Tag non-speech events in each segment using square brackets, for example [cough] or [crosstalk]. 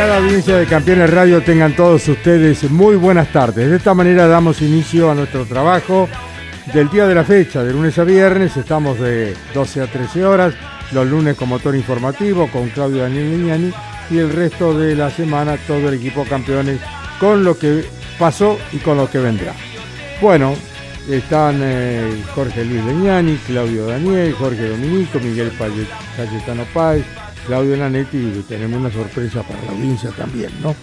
Cada audiencia de Campeones Radio tengan todos ustedes muy buenas tardes. De esta manera damos inicio a nuestro trabajo del día de la fecha, de lunes a viernes. Estamos de 12 a 13 horas, los lunes con motor informativo con Claudio Daniel Lignani y el resto de la semana todo el equipo Campeones con lo que pasó y con lo que vendrá. Bueno, están eh, Jorge Luis Leñani, Claudio Daniel, Jorge Dominico, Miguel Cayetano Páez, Claudio Lanetti tenemos una sorpresa para la audiencia también, ¿no?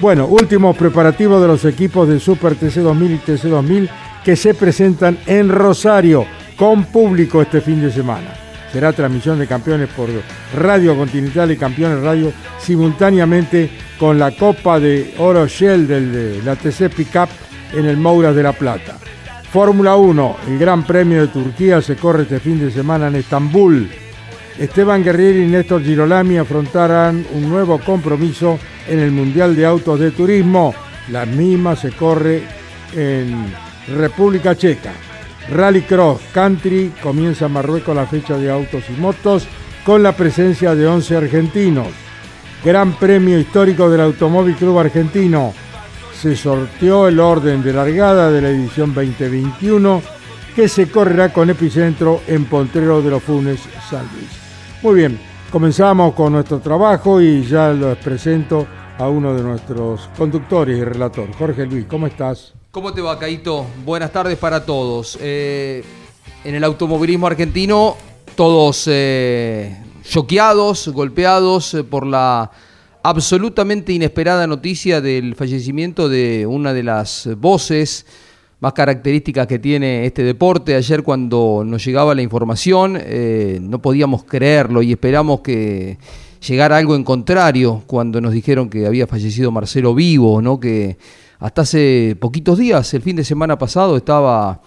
Bueno, últimos preparativos de los equipos de Super TC 2000 y TC 2000 que se presentan en Rosario con público este fin de semana. Será transmisión de campeones por Radio Continental y Campeones Radio simultáneamente con la Copa de Oro Shell del- de la TC Pickup en el Moura de la Plata. Fórmula 1, el Gran Premio de Turquía se corre este fin de semana en Estambul. Esteban Guerrieri y Néstor Girolami afrontarán un nuevo compromiso en el Mundial de Autos de Turismo. La misma se corre en República Checa. Rally Cross Country comienza en Marruecos la fecha de autos y motos con la presencia de 11 argentinos. Gran Premio Histórico del Automóvil Club Argentino. Se sorteó el orden de largada de la edición 2021 que se correrá con epicentro en Pontrero de los Funes, San Luis. Muy bien, comenzamos con nuestro trabajo y ya los presento a uno de nuestros conductores y relator. Jorge Luis, ¿cómo estás? ¿Cómo te va, Caito? Buenas tardes para todos. Eh, en el automovilismo argentino, todos eh, choqueados, golpeados eh, por la absolutamente inesperada noticia del fallecimiento de una de las voces más características que tiene este deporte. Ayer cuando nos llegaba la información eh, no podíamos creerlo y esperamos que llegara algo en contrario cuando nos dijeron que había fallecido Marcelo Vivo, ¿no? que hasta hace poquitos días, el fin de semana pasado, estaba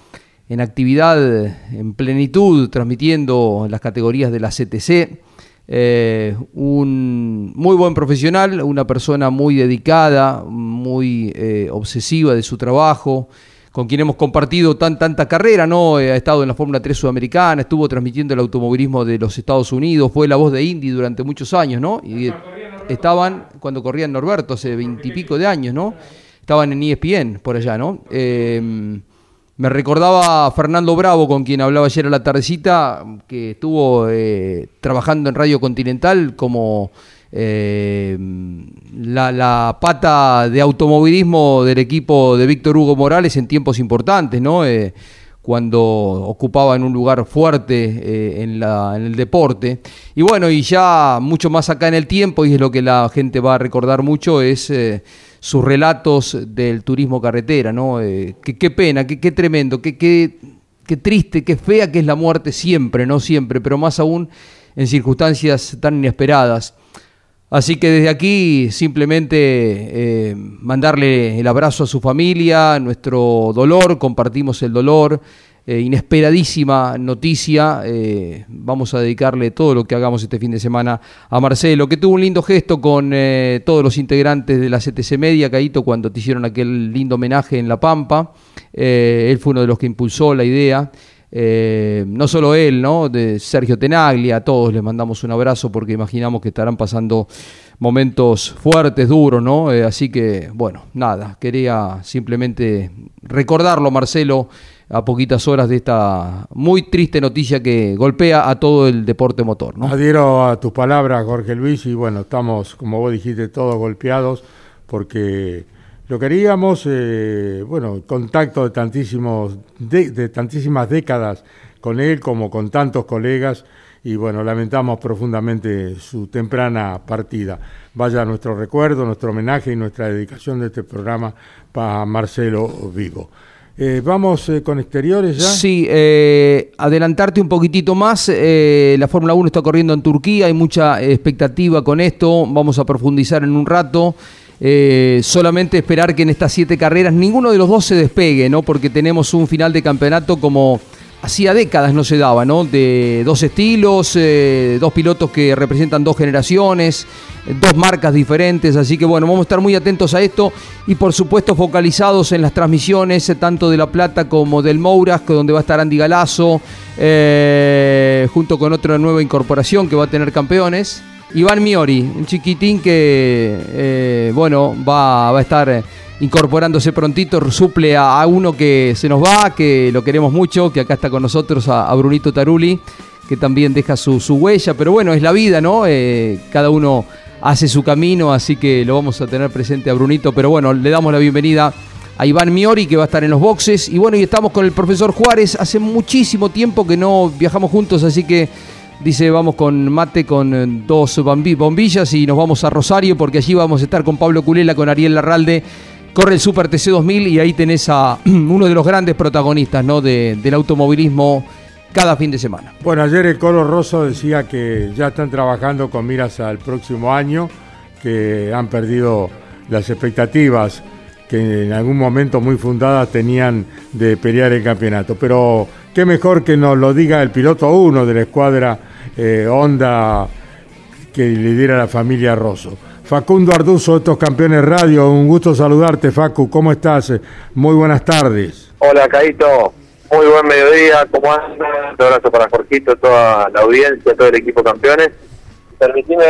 en actividad en plenitud, transmitiendo las categorías de la CTC. Eh, un muy buen profesional, una persona muy dedicada, muy eh, obsesiva de su trabajo, con quien hemos compartido tan, tanta carrera, ¿no? Eh, ha estado en la Fórmula 3 Sudamericana, estuvo transmitiendo el automovilismo de los Estados Unidos, fue la voz de Indy durante muchos años, ¿no? Y estaban, cuando corrían Norberto, hace veintipico de años, ¿no? Estaban en ESPN por allá, ¿no? Eh, me recordaba a Fernando Bravo, con quien hablaba ayer a la tardecita, que estuvo eh, trabajando en Radio Continental como eh, la, pata de automovilismo del equipo de Víctor Hugo Morales en tiempos importantes, ¿no? Eh, cuando ocupaba en un lugar fuerte eh, en, en el deporte. Y bueno, y ya mucho más acá en el tiempo, y es lo que la gente va a recordar mucho, es sus relatos del turismo carretera, ¿no? Qué, pena, qué, tremendo, qué triste, qué fea que es la muerte siempre, no siempre, pero más aún en circunstancias tan inesperadas. Así que desde aquí simplemente eh, mandarle el abrazo a su familia, nuestro dolor, compartimos el dolor, eh, inesperadísima noticia, eh, vamos a dedicarle todo lo que hagamos este fin de semana a Marcelo, que tuvo un lindo gesto con todos los integrantes de la CTC Media, Caíto, cuando te hicieron aquel lindo homenaje en La Pampa, él fue uno de los que impulsó la idea. Eh, no solo él, ¿no? De Sergio Tenaglia, a todos les mandamos un abrazo porque imaginamos que estarán pasando momentos fuertes, duros, ¿no? Eh, así que, bueno, nada, quería simplemente recordarlo, Marcelo, a poquitas horas de esta muy triste noticia que golpea a todo el deporte motor, ¿no? Adhiero a tus palabras, Jorge Luis, y bueno, estamos, como vos dijiste, todos golpeados porque lo queríamos, eh, bueno, contacto de, tantísimos, de, tantísimas décadas con él como con tantos colegas y bueno, lamentamos profundamente su temprana partida. Vaya nuestro recuerdo, nuestro homenaje y nuestra dedicación de este programa para Marcelo Vivo. Eh, vamos eh, con exteriores ya. Sí, adelantarte un poquitito más. la Fórmula 1 está corriendo en Turquía, hay mucha expectativa con esto. Vamos a profundizar en un rato. Eh, solamente esperar que en estas siete carreras ninguno de los dos se despegue, ¿no? Porque tenemos un final de campeonato como hacía décadas no se daba, ¿no? De dos estilos, eh, dos pilotos que representan dos generaciones, dos marcas diferentes, así que bueno, vamos a estar muy atentos a esto y por supuesto focalizados en las transmisiones, eh, tanto de La Plata como del Mouras, donde va a estar Andy Galazo, junto con otra nueva incorporación que va a tener campeones. Iván Miori, un chiquitín que, eh, bueno, va, a estar incorporándose prontito, suple a, uno que se nos va, que lo queremos mucho, que acá está con nosotros, a, Brunito Taruli, que también deja su, huella, pero bueno, es la vida, ¿no? Eh, cada uno hace su camino, así que lo vamos a tener presente a Brunito, pero bueno, le damos la bienvenida a Iván Miori, que va a estar en los boxes, y bueno, y estamos con el profesor Juárez, hace muchísimo tiempo que no viajamos juntos, así que Dice, vamos con mate con eh, dos bombillas y nos vamos a Rosario porque allí vamos a estar con Pablo Culela, con Ariel Larralde. Corre el Super TC 2000 y ahí tenés a [clears throat] uno de los grandes protagonistas ¿no? del automovilismo cada fin de semana. Bueno, ayer el Coro Rosso decía que ya están trabajando con miras al próximo año, que han perdido las expectativas que en algún momento muy fundadas tenían de pelear el campeonato. Pero qué mejor que nos lo diga el piloto 1 de la escuadra eh, Honda que lidera la familia Rosso. Facundo Arduzo, estos campeones radio, un gusto saludarte, Facu, ¿cómo estás? Muy buenas tardes. Hola, Caito, muy buen mediodía, ¿cómo andas? Un abrazo para Jorgito, toda la audiencia, todo el equipo campeones. Permitime,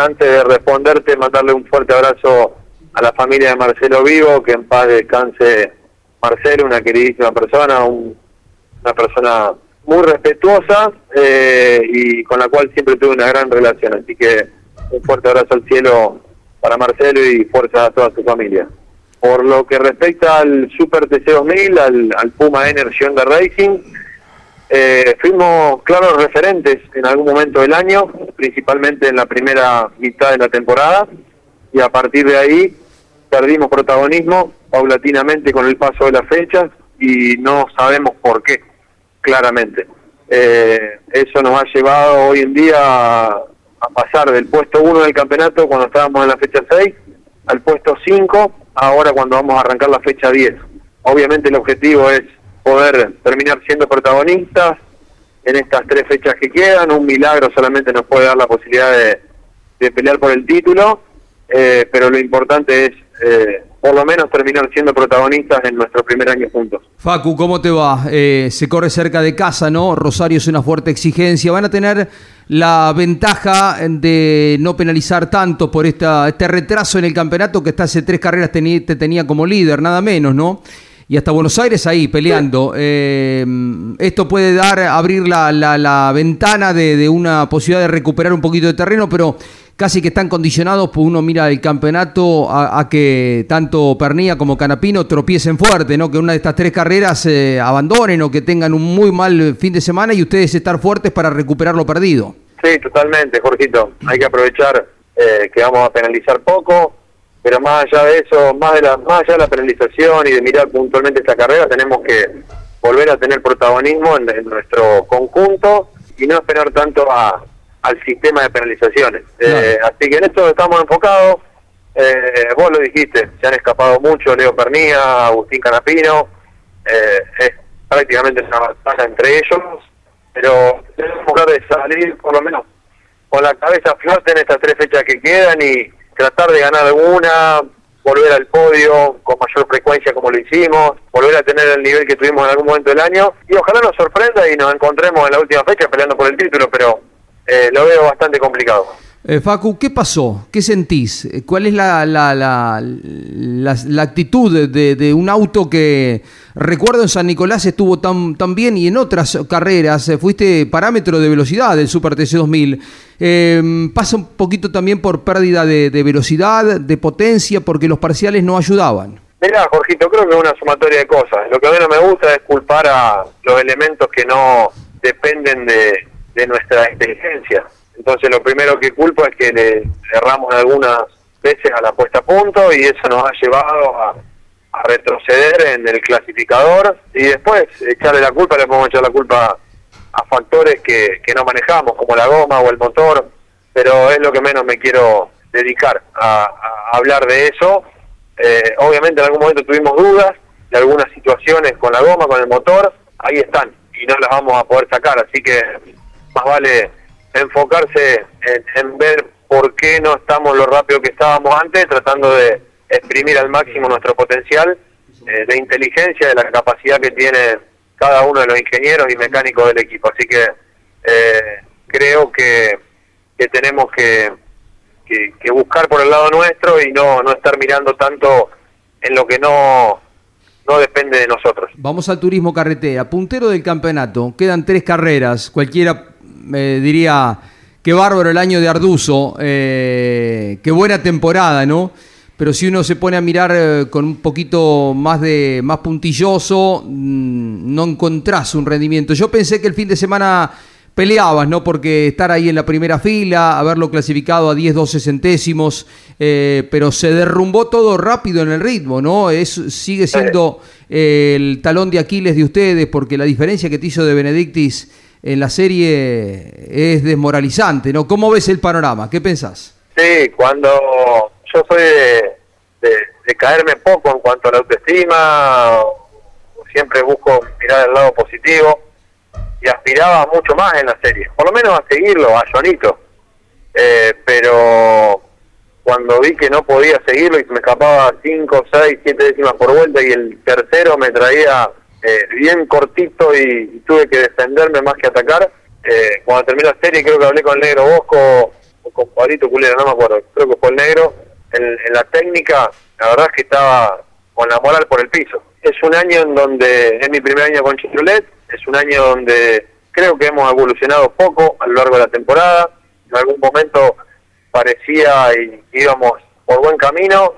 antes de responderte, mandarle un fuerte abrazo a la familia de Marcelo Vivo, que en paz descanse Marcelo, una queridísima persona, una persona muy respetuosa eh, y con la cual siempre tuve una gran relación. Así que un fuerte abrazo al cielo para Marcelo y fuerza a toda su familia. Por lo que respecta al Super TC2000, al, al Puma Energy Honda Racing, eh, fuimos claros referentes en algún momento del año, principalmente en la primera mitad de la temporada, y a partir de ahí perdimos protagonismo paulatinamente con el paso de las fechas y no sabemos por qué claramente. Eh, eso nos ha llevado hoy en día a, pasar del puesto 1 del campeonato cuando estábamos en la fecha 6 al puesto 5, ahora cuando vamos a arrancar la fecha 10. Obviamente el objetivo es poder terminar siendo protagonistas en estas tres fechas que quedan. Un milagro solamente nos puede dar la posibilidad de, pelear por el título, eh, pero lo importante es eh, por lo menos terminar siendo protagonistas en nuestro primer año juntos. Facu, ¿cómo te va? Eh, se corre cerca de casa, ¿no? Rosario es una fuerte exigencia. Van a tener la ventaja de no penalizar tanto por esta, este retraso en el campeonato que hasta hace tres carreras te tenía como líder, nada menos, ¿no? y hasta Buenos Aires ahí peleando. Eh, esto puede dar, abrir la, la, ventana de, de, una posibilidad de recuperar un poquito de terreno, pero casi que están condicionados, pues uno mira el campeonato a, que tanto Pernilla como Canapino tropiecen fuerte, ¿no? Que una de estas tres carreras eh, abandonen o que tengan un muy mal fin de semana y ustedes estar fuertes para recuperar lo perdido. Sí, totalmente, Jorgito. Hay que aprovechar eh, que vamos a penalizar poco, pero más allá de eso, más, de la, más allá de la penalización y de mirar puntualmente esta carrera, tenemos que volver a tener protagonismo en nuestro conjunto y no esperar tanto a al sistema de penalizaciones. Eh, así que en esto estamos enfocados. Eh, vos lo dijiste, se han escapado mucho Leo Pernía, Agustín Canapino. Eh, es prácticamente una batalla entre ellos, pero tenemos que de salir por lo menos con la cabeza fuerte en estas tres fechas que quedan y tratar de ganar alguna, volver al podio con mayor frecuencia como lo hicimos, volver a tener el nivel que tuvimos en algún momento del año y ojalá nos sorprenda y nos encontremos en la última fecha peleando por el título, pero eh, lo veo bastante complicado. Eh, Facu, ¿qué pasó? ¿Qué sentís? Eh, ¿Cuál es la, la, la, la, la actitud de, de, un auto que, recuerdo en San Nicolás estuvo tan, tan bien y en otras carreras eh, fuiste parámetro de velocidad del Super TC 2000? Eh, pasa un poquito también por pérdida de, de, velocidad, de potencia, porque los parciales no ayudaban. Mirá, Jorgito, creo que es una sumatoria de cosas. Lo que a mí no me gusta es culpar a los elementos que no dependen de, de nuestra inteligencia. Entonces lo primero que culpo es que le erramos algunas veces a la puesta a punto y eso nos ha llevado a, a retroceder en el clasificador y después echarle la culpa, le podemos echar la culpa a factores que, que no manejamos, como la goma o el motor, pero es lo que menos me quiero dedicar a, a hablar de eso. Eh, obviamente en algún momento tuvimos dudas de algunas situaciones con la goma, con el motor, ahí están y no las vamos a poder sacar, así que más vale enfocarse en, ver por qué no estamos lo rápido que estábamos antes, tratando de exprimir al máximo nuestro potencial eh, de inteligencia, de la capacidad que tiene cada uno de los ingenieros y mecánicos del equipo. Así que eh, creo que, que tenemos que, que, que, buscar por el lado nuestro y no, no estar mirando tanto en lo que no, no depende de nosotros. Vamos al turismo carretera, puntero del campeonato, quedan tres carreras, cualquiera eh, diría, qué bárbaro el año de Arduzo, eh, qué buena temporada, ¿no? Pero si uno se pone a mirar eh, con un poquito más de más puntilloso, mmm, no encontrás un rendimiento. Yo pensé que el fin de semana peleabas, ¿no? Porque estar ahí en la primera fila, haberlo clasificado a 10, 12 centésimos, eh, pero se derrumbó todo rápido en el ritmo, ¿no? Es, sigue siendo eh, el talón de Aquiles de ustedes, porque la diferencia que te hizo de Benedictis en la serie es desmoralizante, ¿no? ¿Cómo ves el panorama? ¿Qué pensás? Sí, cuando yo soy de, de, caerme poco en cuanto a la autoestima, siempre busco mirar el lado positivo y aspiraba mucho más en la serie, por lo menos a seguirlo, a Jonito, eh, pero cuando vi que no podía seguirlo y me escapaba 5, 6, 7 décimas por vuelta y el tercero me traía eh, bien cortito y, tuve que defenderme más que atacar. Eh, cuando terminó la serie creo que hablé con el negro Bosco o con Pablito Culera, no me acuerdo, creo que fue el negro. En, en, la técnica, la verdad es que estaba con la moral por el piso. Es un año en donde es mi primer año con Chevrolet, es un año donde creo que hemos evolucionado poco a lo largo de la temporada. En algún momento parecía y íbamos por buen camino,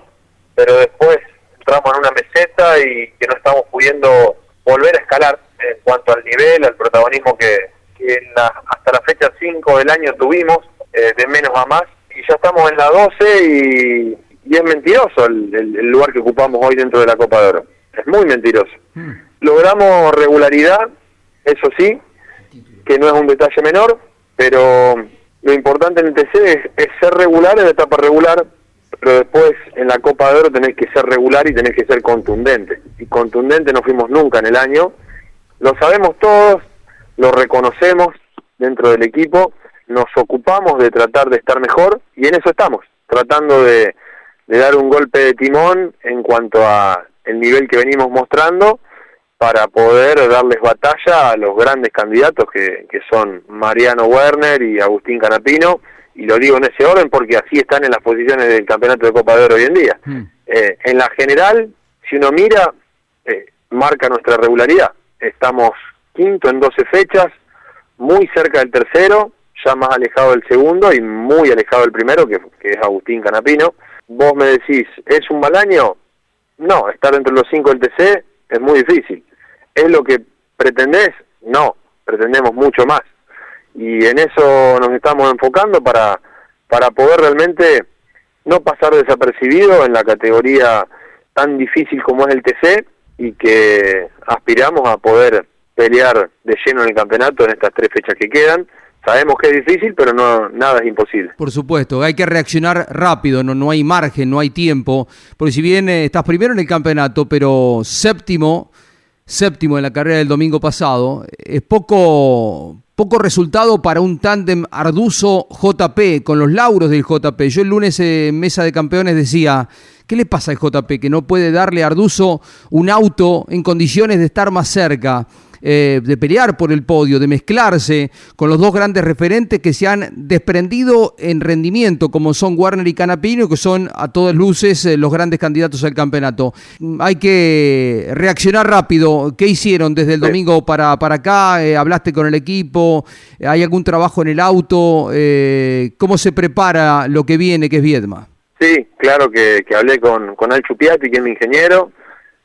pero después entramos en una meseta y que no estamos pudiendo volver a escalar en cuanto al nivel, al protagonismo que, que la, hasta la fecha 5 del año tuvimos, eh, de menos a más, y ya estamos en la 12 y, y es mentiroso el, el, el, lugar que ocupamos hoy dentro de la Copa de Oro. Es muy mentiroso. Mm. Logramos regularidad, eso sí, que no es un detalle menor, pero lo importante en el TC es, es ser regular en la etapa regular, pero después en la Copa de Oro tenés que ser regular y tenés que ser contundente. Y contundente no fuimos nunca en el año. Lo sabemos todos, lo reconocemos dentro del equipo, nos ocupamos de tratar de estar mejor y en eso estamos, tratando de, dar un golpe de timón en cuanto a el nivel que venimos mostrando para poder darles batalla a los grandes candidatos que, que son Mariano Werner y Agustín Canapino, y lo digo en ese orden porque así están en las posiciones del campeonato de Copa de Oro hoy en día. Mm. Eh, en la general, si uno mira, eh, marca nuestra regularidad. Estamos quinto en 12 fechas, muy cerca del tercero, ya más alejado del segundo y muy alejado del primero, que, que es Agustín Canapino. Vos me decís, ¿es un mal año? No, estar entre los cinco del TC es muy difícil. ¿Es lo que pretendés? No, pretendemos mucho más. Y en eso nos estamos enfocando para, para poder realmente no pasar desapercibido en la categoría tan difícil como es el TC y que aspiramos a poder pelear de lleno en el campeonato en estas tres fechas que quedan, sabemos que es difícil, pero no nada es imposible. Por supuesto, hay que reaccionar rápido, no, no hay margen, no hay tiempo, porque si bien eh, estás primero en el campeonato, pero séptimo, séptimo en la carrera del domingo pasado, es poco, poco resultado para un tándem Arduzo JP, con los lauros del JP. Yo el lunes en Mesa de Campeones decía, ¿qué le pasa al JP? Que no puede darle a Arduzo un auto en condiciones de estar más cerca. Eh, de pelear por el podio, de mezclarse con los dos grandes referentes que se han desprendido en rendimiento, como son Warner y Canapino, que son a todas luces eh, los grandes candidatos al campeonato. Mm, Hay que reaccionar rápido. ¿Qué hicieron desde el domingo para, para acá? Eh, ¿Hablaste con el equipo? ¿Hay algún trabajo en el auto? Eh, ¿Cómo se prepara lo que viene, que es Viedma? Sí, claro que, que hablé con, con Al Chupiati, que es mi ingeniero,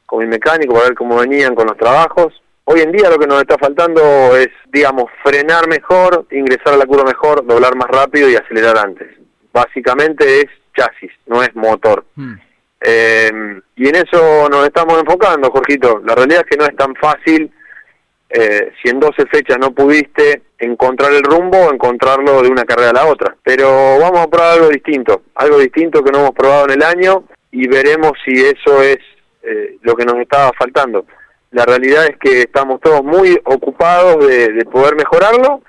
con mi mecánico, para ver cómo venían con los trabajos. Hoy en día lo que nos está faltando es, digamos, frenar mejor, ingresar a la curva mejor, doblar más rápido y acelerar antes. Básicamente es chasis, no es motor. Eh, y en eso nos estamos enfocando, Jorgito. La realidad es que no es tan fácil, eh, si en 12 fechas no pudiste encontrar el rumbo, encontrarlo de una carrera a la otra. Pero vamos a probar algo distinto, algo distinto que no hemos probado en el año y veremos si eso es eh, lo que nos estaba faltando. La realidad es que estamos todos muy ocupados de, de poder mejorarlo.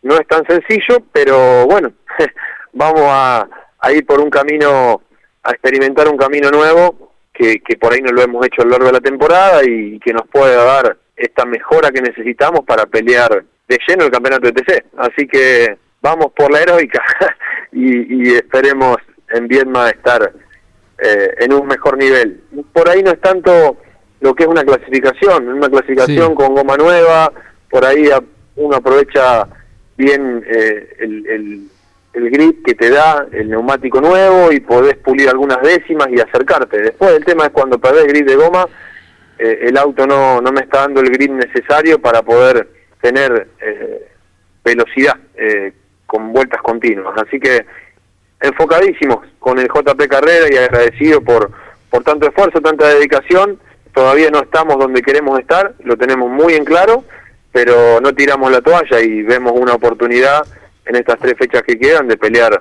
No es tan sencillo, pero bueno, [laughs] vamos a, a ir por un camino, a experimentar un camino nuevo que, que por ahí no lo hemos hecho a lo largo de la temporada y que nos pueda dar esta mejora que necesitamos para pelear de lleno el campeonato de TC. Así que vamos por la heroica [laughs] y, y esperemos en Viedma estar eh, en un mejor nivel. Por ahí no es tanto lo que es una clasificación, una clasificación Sí. con goma nueva, por ahí uno aprovecha bien eh, el, el, el grip que te da el neumático nuevo y podés pulir algunas décimas y acercarte. Después el tema es cuando perdés grip de goma, eh, el auto no, no me está dando el grip necesario para poder tener eh, velocidad eh, con vueltas continuas. Así que enfocadísimos con el JP Carrera y agradecido por, por tanto esfuerzo, tanta dedicación. Todavía no estamos donde queremos estar, lo tenemos muy en claro, pero no tiramos la toalla y vemos una oportunidad en estas tres fechas que quedan de pelear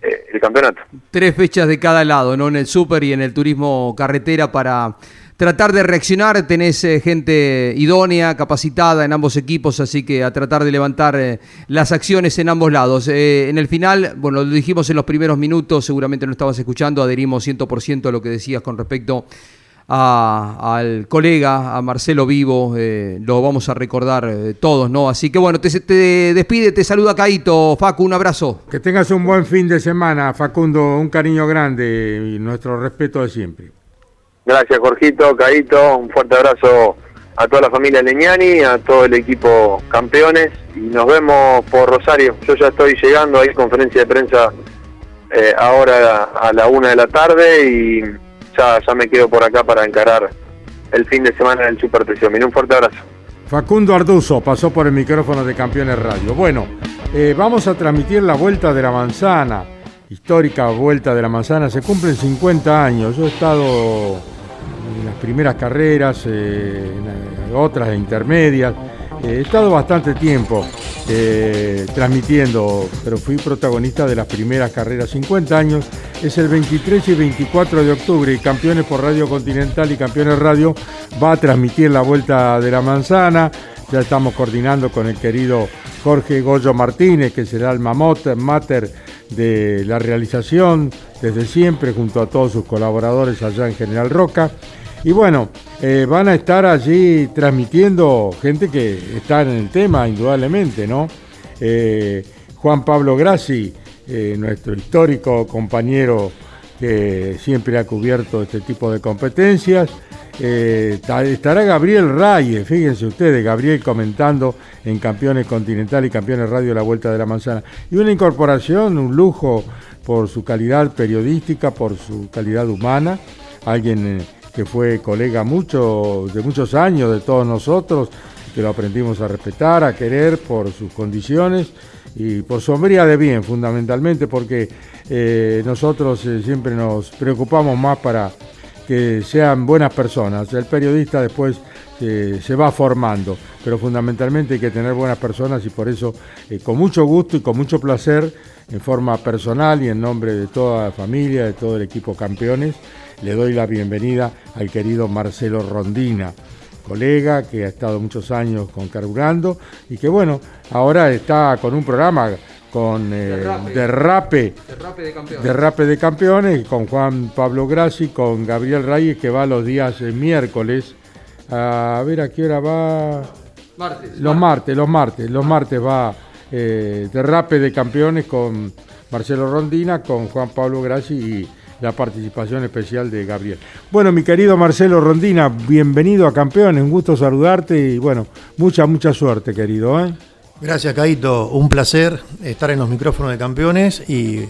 eh, el campeonato. tres fechas de cada lado, ¿no? En el súper y en el turismo carretera para tratar de reaccionar. Tenés eh, gente idónea, capacitada en ambos equipos, así que a tratar de levantar eh, las acciones en ambos lados. En el final, bueno, lo dijimos en los primeros minutos, seguramente no estabas escuchando, adherimos 100% a lo que decías con respecto a- al colega, a Marcelo Vivo, eh, lo vamos a recordar eh, todos, ¿no? Así que bueno, te, te despide, te saluda Caito, Facu, un abrazo. Que tengas un buen fin de semana, Facundo, un cariño grande y nuestro respeto de siempre. Gracias, Jorgito, Caito, un fuerte abrazo a toda la familia Leñani, a todo el equipo campeones y nos vemos por Rosario. Yo ya estoy llegando, hay conferencia de prensa eh, ahora a la una de la tarde y ya, me quedo por acá para encarar el fin de semana del Super. Mira, un fuerte abrazo. Facundo Arduzo pasó por el micrófono de Campeones Radio. Bueno, eh, vamos a transmitir la Vuelta de la Manzana, histórica Vuelta de la Manzana. Se cumplen 50 años. Yo he estado en las primeras carreras, eh, en eh, otras intermedias. Eh, he estado bastante tiempo eh, transmitiendo, pero fui protagonista de las primeras carreras. 50 años, es el 23 y 24 de octubre y Campeones por Radio Continental y Campeones Radio va a transmitir la Vuelta de la Manzana. Ya estamos coordinando con el querido Jorge Goyo Martínez, que será el mamot mater de la realización desde siempre, junto a todos sus colaboradores allá en General Roca. Y bueno, eh, van a estar allí transmitiendo gente que está en el tema, indudablemente, ¿no? Eh, Juan Pablo Grassi, eh, nuestro histórico compañero que siempre ha cubierto este tipo de competencias. Ta- estará Gabriel Reyes, fíjense ustedes, Gabriel comentando en Campeones Continental y Campeones Radio La Vuelta de la Manzana. Y una incorporación, un lujo por su calidad periodística, por su calidad humana, alguien que fue colega mucho, de muchos años de todos nosotros, que lo aprendimos a respetar, a querer por sus condiciones y por su hombría de bien, fundamentalmente, porque eh, nosotros eh, siempre nos preocupamos más para que sean buenas personas. El periodista después se, se va formando. Pero fundamentalmente hay que tener buenas personas y por eso, eh, con mucho gusto y con mucho placer, en forma personal y en nombre de toda la familia, de todo el equipo campeones, le doy la bienvenida al querido Marcelo Rondina, colega que ha estado muchos años con Carburando y que bueno, ahora está con un programa con eh, Derrape. derrape Derrape de campeones. Derrape de Campeones con Juan Pablo Grassi, con Gabriel Reyes, que va los días eh, miércoles. A ver a qué hora va. Martes. Los martes, los martes. Los martes va eh, Derrape de Campeones con Marcelo Rondina, con Juan Pablo Grassi y la participación especial de Gabriel. Bueno, mi querido Marcelo Rondina, bienvenido a Campeones. Un gusto saludarte y bueno, mucha, mucha suerte, querido. ¿eh? Gracias, Caito. Un placer estar en los micrófonos de campeones y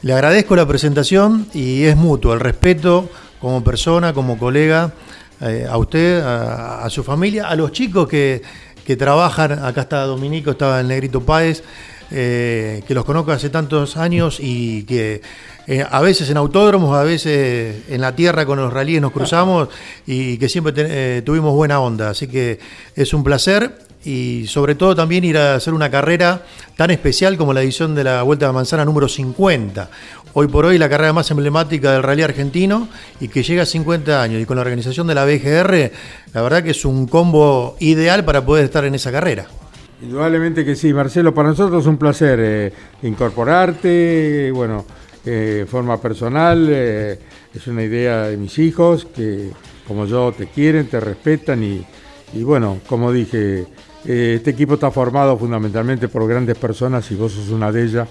le agradezco la presentación y es mutuo el respeto como persona, como colega, eh, a usted, a, su familia, a los chicos que, que trabajan. Acá está Dominico, estaba el Negrito Páez, eh, que los conozco hace tantos años y que eh, a veces en autódromos, a veces en la tierra con los ralíes nos cruzamos y que siempre eh, tuvimos buena onda. Así que es un placer y sobre todo también ir a hacer una carrera tan especial como la edición de la Vuelta de Manzana número 50. Hoy por hoy la carrera más emblemática del rally argentino y que llega a 50 años y con la organización de la BGR, la verdad que es un combo ideal para poder estar en esa carrera. Indudablemente que sí, Marcelo, para nosotros es un placer eh, incorporarte, bueno, eh, forma personal, eh, es una idea de mis hijos que como yo te quieren, te respetan y, y bueno, como dije, eh, este equipo está formado fundamentalmente por grandes personas y vos sos una de ellas.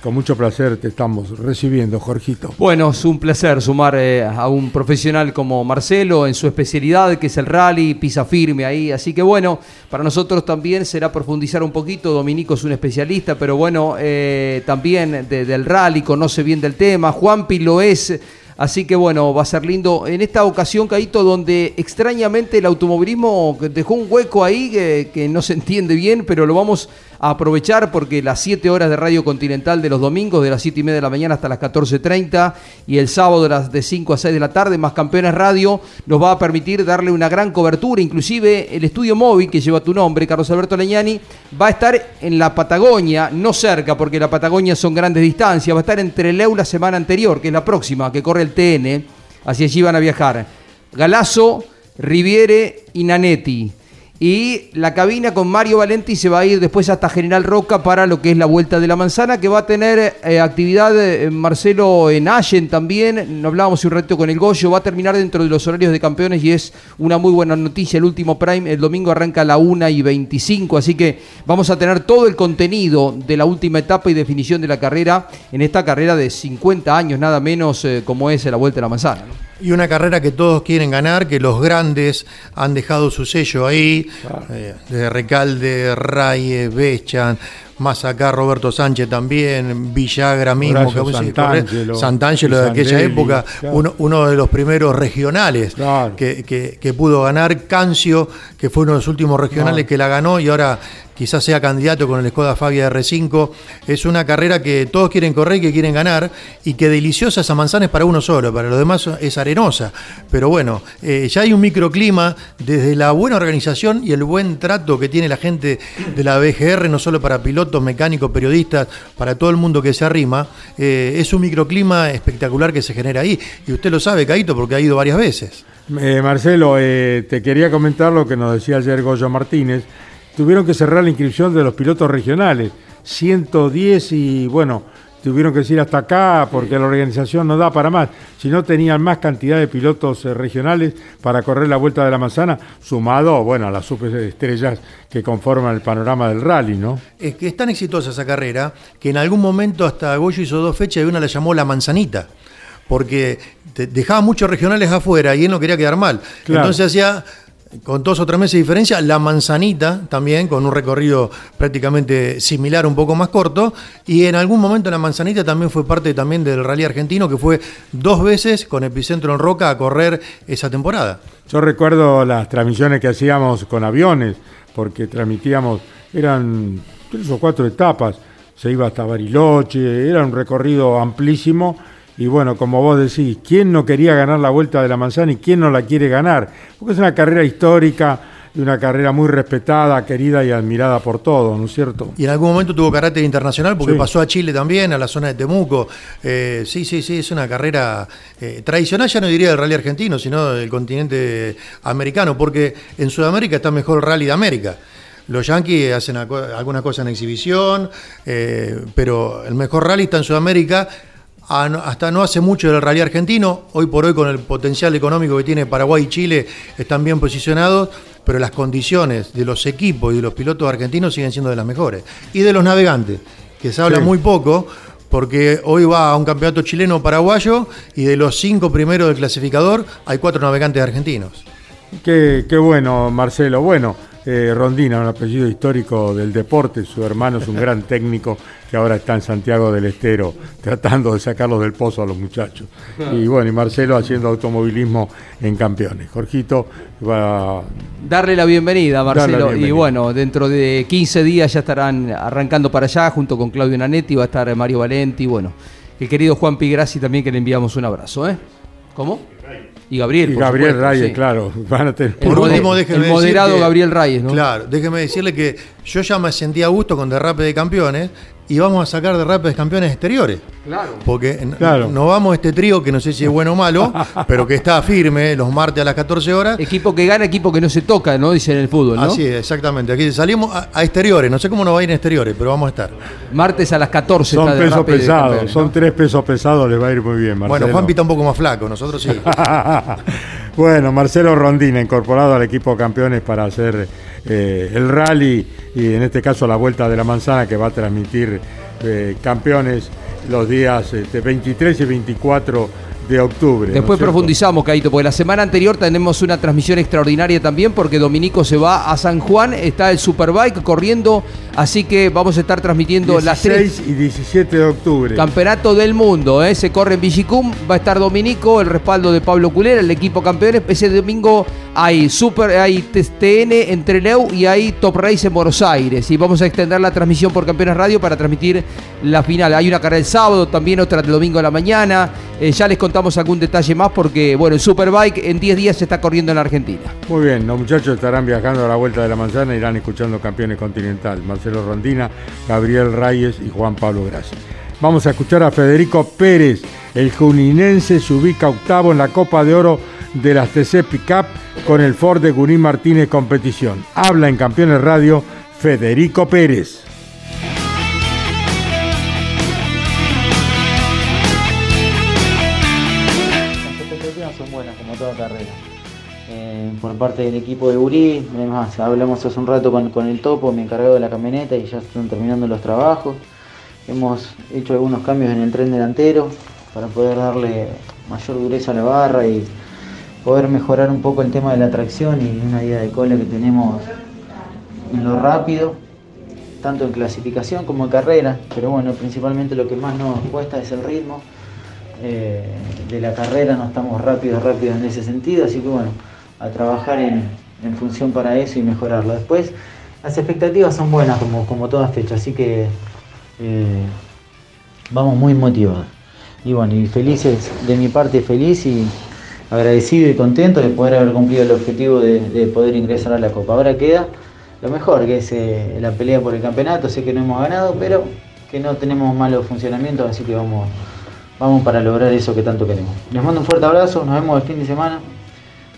Con mucho placer te estamos recibiendo, Jorgito. Bueno, es un placer sumar eh, a un profesional como Marcelo en su especialidad, que es el rally, pisa firme ahí. Así que bueno, para nosotros también será profundizar un poquito. Dominico es un especialista, pero bueno, eh, también de- del rally, conoce bien del tema. Juanpi lo es. Así que bueno, va a ser lindo. En esta ocasión, Caito, donde extrañamente el automovilismo dejó un hueco ahí que, que no se entiende bien, pero lo vamos a aprovechar porque las 7 horas de Radio Continental de los domingos, de las 7 y media de la mañana hasta las 14.30, y el sábado de las de 5 a 6 de la tarde, más Campeones Radio, nos va a permitir darle una gran cobertura. Inclusive el estudio móvil que lleva tu nombre, Carlos Alberto Leñani, va a estar en la Patagonia, no cerca, porque la Patagonia son grandes distancias, va a estar entre Leu la semana anterior, que es la próxima, que corre el TN, hacia allí van a viajar. Galazo, Riviere y Nanetti. Y la cabina con Mario Valenti se va a ir después hasta General Roca para lo que es la Vuelta de la Manzana, que va a tener eh, actividad eh, Marcelo en Allen también. No hablábamos un rato con el Goyo, va a terminar dentro de los horarios de campeones y es una muy buena noticia. El último Prime el domingo arranca a la 1 y 25, así que vamos a tener todo el contenido de la última etapa y definición de la carrera en esta carrera de 50 años, nada menos eh, como es la Vuelta de la Manzana. Y una carrera que todos quieren ganar, que los grandes han dejado su sello ahí, eh, de Recalde, Raye, Bechan, más acá Roberto Sánchez también, Villagra mismo, Horacio Santangelo, Santangelo de aquella época, claro. uno, uno de los primeros regionales Claro. que, que- que pudo ganar, Cancio, que fue uno de los últimos regionales No. que la ganó y ahora quizás sea candidato con el Skoda Fabia R5. Es una carrera que todos quieren correr y que quieren ganar y que deliciosa esa manzana es para uno solo, para los demás es arenosa. Pero bueno, eh, ya hay un microclima desde la buena organización y el buen trato que tiene la gente de la BGR, no solo para pilotos, mecánicos, periodistas, para todo el mundo que se arrima. eh, es un microclima espectacular que se genera ahí. Y usted lo sabe, Caito, porque ha ido varias veces. Eh, Marcelo, eh, te quería comentar lo que nos decía ayer Goyo Martínez. Tuvieron que cerrar la inscripción de los pilotos regionales, 110 y bueno, tuvieron que decir hasta acá porque la organización no da para más. Si no tenían más cantidad de pilotos eh, regionales para correr la vuelta de la manzana, sumado, bueno, a las superestrellas que conforman el panorama del rally, ¿no? Es que es tan exitosa esa carrera que en algún momento hasta Goyo hizo dos fechas y una la llamó La Manzanita. Porque dejaba muchos regionales afuera y él no quería quedar mal. Claro. Entonces hacía, con dos o tres meses de diferencia, La Manzanita también, con un recorrido prácticamente similar, un poco más corto. Y en algún momento La Manzanita también fue parte también del rally argentino, que fue dos veces con Epicentro en Roca a correr esa temporada. Yo recuerdo las transmisiones que hacíamos con aviones, porque transmitíamos, eran tres o cuatro etapas, se iba hasta Bariloche, era un recorrido amplísimo Y bueno, como vos decís, ¿quién no quería ganar la vuelta de la manzana y quién no la quiere ganar? Porque es una carrera histórica y una carrera muy respetada, querida y admirada por todos, ¿no es cierto? Y en algún momento tuvo carácter internacional porque Sí. pasó a Chile también, a la zona de Temuco. Eh, sí, sí, sí, es una carrera eh, tradicional, ya no diría del rally argentino, sino del continente americano, porque en Sudamérica está mejor el rally de América. Los yankees hacen alguna cosa en exhibición, eh, pero el mejor rally está en Sudamérica. Hasta no hace mucho del rally argentino, hoy por hoy con el potencial económico que tiene Paraguay y Chile están bien posicionados, pero las condiciones de los equipos y de los pilotos argentinos siguen siendo de las mejores. Y de los navegantes, que se habla Sí. muy poco, porque hoy va a un campeonato chileno o paraguayo y de los cinco primeros del clasificador hay cuatro navegantes argentinos. Qué, qué bueno, Marcelo. Bueno, eh, Rondina, un apellido histórico del deporte. Su hermano es un gran [laughs] técnico que ahora está en Santiago del Estero tratando de sacarlos del pozo a los muchachos. Y bueno, y Marcelo haciendo automovilismo en campeones. Jorgito va a Darle la bienvenida, la Marcelo. Y bueno, dentro de 15 días ya estarán arrancando para allá, junto con Claudio Nanetti, va a estar Mario Valenti, bueno, el querido Juan Pigrassi también, que le enviamos un abrazo, ¿eh? ¿Cómo? Y Gabriel, Y por Gabriel supuesto, Reyes, sí. claro. Van a tener- El Por último, déjeme el decir moderado que- Gabriel Reyes, ¿no? Claro, déjeme decirle que yo ya me sentía a gusto con derrape de campeones y vamos a sacar de campeones exteriores. Claro. Porque Claro. nos vamos a este trío que no sé si es bueno o malo, [laughs] pero que está firme los martes a las 14 horas. Equipo que gana, equipo que no se toca, ¿no? Dicen en el fútbol, ¿no? Así es, exactamente. Aquí salimos a, a exteriores. No sé cómo nos va a ir en exteriores, pero vamos a estar. Martes a las 14 Son pesos pesados, son ¿no? tres pesos pesados, les va a ir muy bien, Marcelo. Bueno, Juanpi está un poco más flaco, nosotros sí. [laughs] bueno, Marcelo Rondina, incorporado al equipo campeones para hacer eh, el rally y en este caso la Vuelta de la Manzana que va a transmitir eh, campeones los días este, 23 y 24 de octubre. ¿no es Después profundizamos, Caito, porque la semana anterior tenemos una transmisión extraordinaria también, porque Dominico se va a San Juan, está el Superbike corriendo, así que vamos a estar transmitiendo las tres 16 y 17 de octubre. Campeonato del Mundo, ¿eh? se corre en Vigicum, va a estar Dominico, el respaldo de Pablo Culera, el equipo campeones. Ese domingo hay Super, hay TN en Trelew y hay Top Race en Buenos Aires. Y vamos a extender la transmisión por Campeones Radio para transmitir la final. Hay una carrera el sábado, también otra el domingo a la mañana. Eh, ya les contamos algún detalle más porque, bueno, el Superbike en 10 días se está corriendo en la Argentina. Muy bien, los muchachos estarán viajando a la Vuelta de la Manzana, irán escuchando campeones continental. Marcelo Rondina, Gabriel Reyes y Juan Pablo Grassi. Vamos a escuchar a Federico Pérez, el juninense se ubica octavo en la Copa de Oro de las TC Pickup con el Ford de Guní Martínez Competición. Habla en Campeones Radio Federico Pérez. Por parte del equipo de Uri, además hablamos hace un rato con, con el topo, mi encargado de la camioneta, y ya están terminando los trabajos. Hemos hecho algunos cambios en el tren delantero para poder darle mayor dureza a la barra y poder mejorar un poco el tema de la tracción y una idea de cola que tenemos en lo rápido, tanto en clasificación como en carrera, pero bueno, principalmente lo que más nos cuesta es el ritmo eh, de la carrera, no estamos rápidos, rápidos en ese sentido, así que bueno, a trabajar en, en función para eso y mejorarlo. Después, las expectativas son buenas como, como toda fecha, así que eh, vamos muy motivados. Y bueno, y felices, de mi parte feliz y agradecido y contento de poder haber cumplido el objetivo de, de poder ingresar a la Copa. Ahora queda lo mejor, que es eh, la pelea por el campeonato. Sé que no hemos ganado, pero que no tenemos malos funcionamientos, así que vamos, vamos para lograr eso que tanto queremos. Les mando un fuerte abrazo, nos vemos el fin de semana.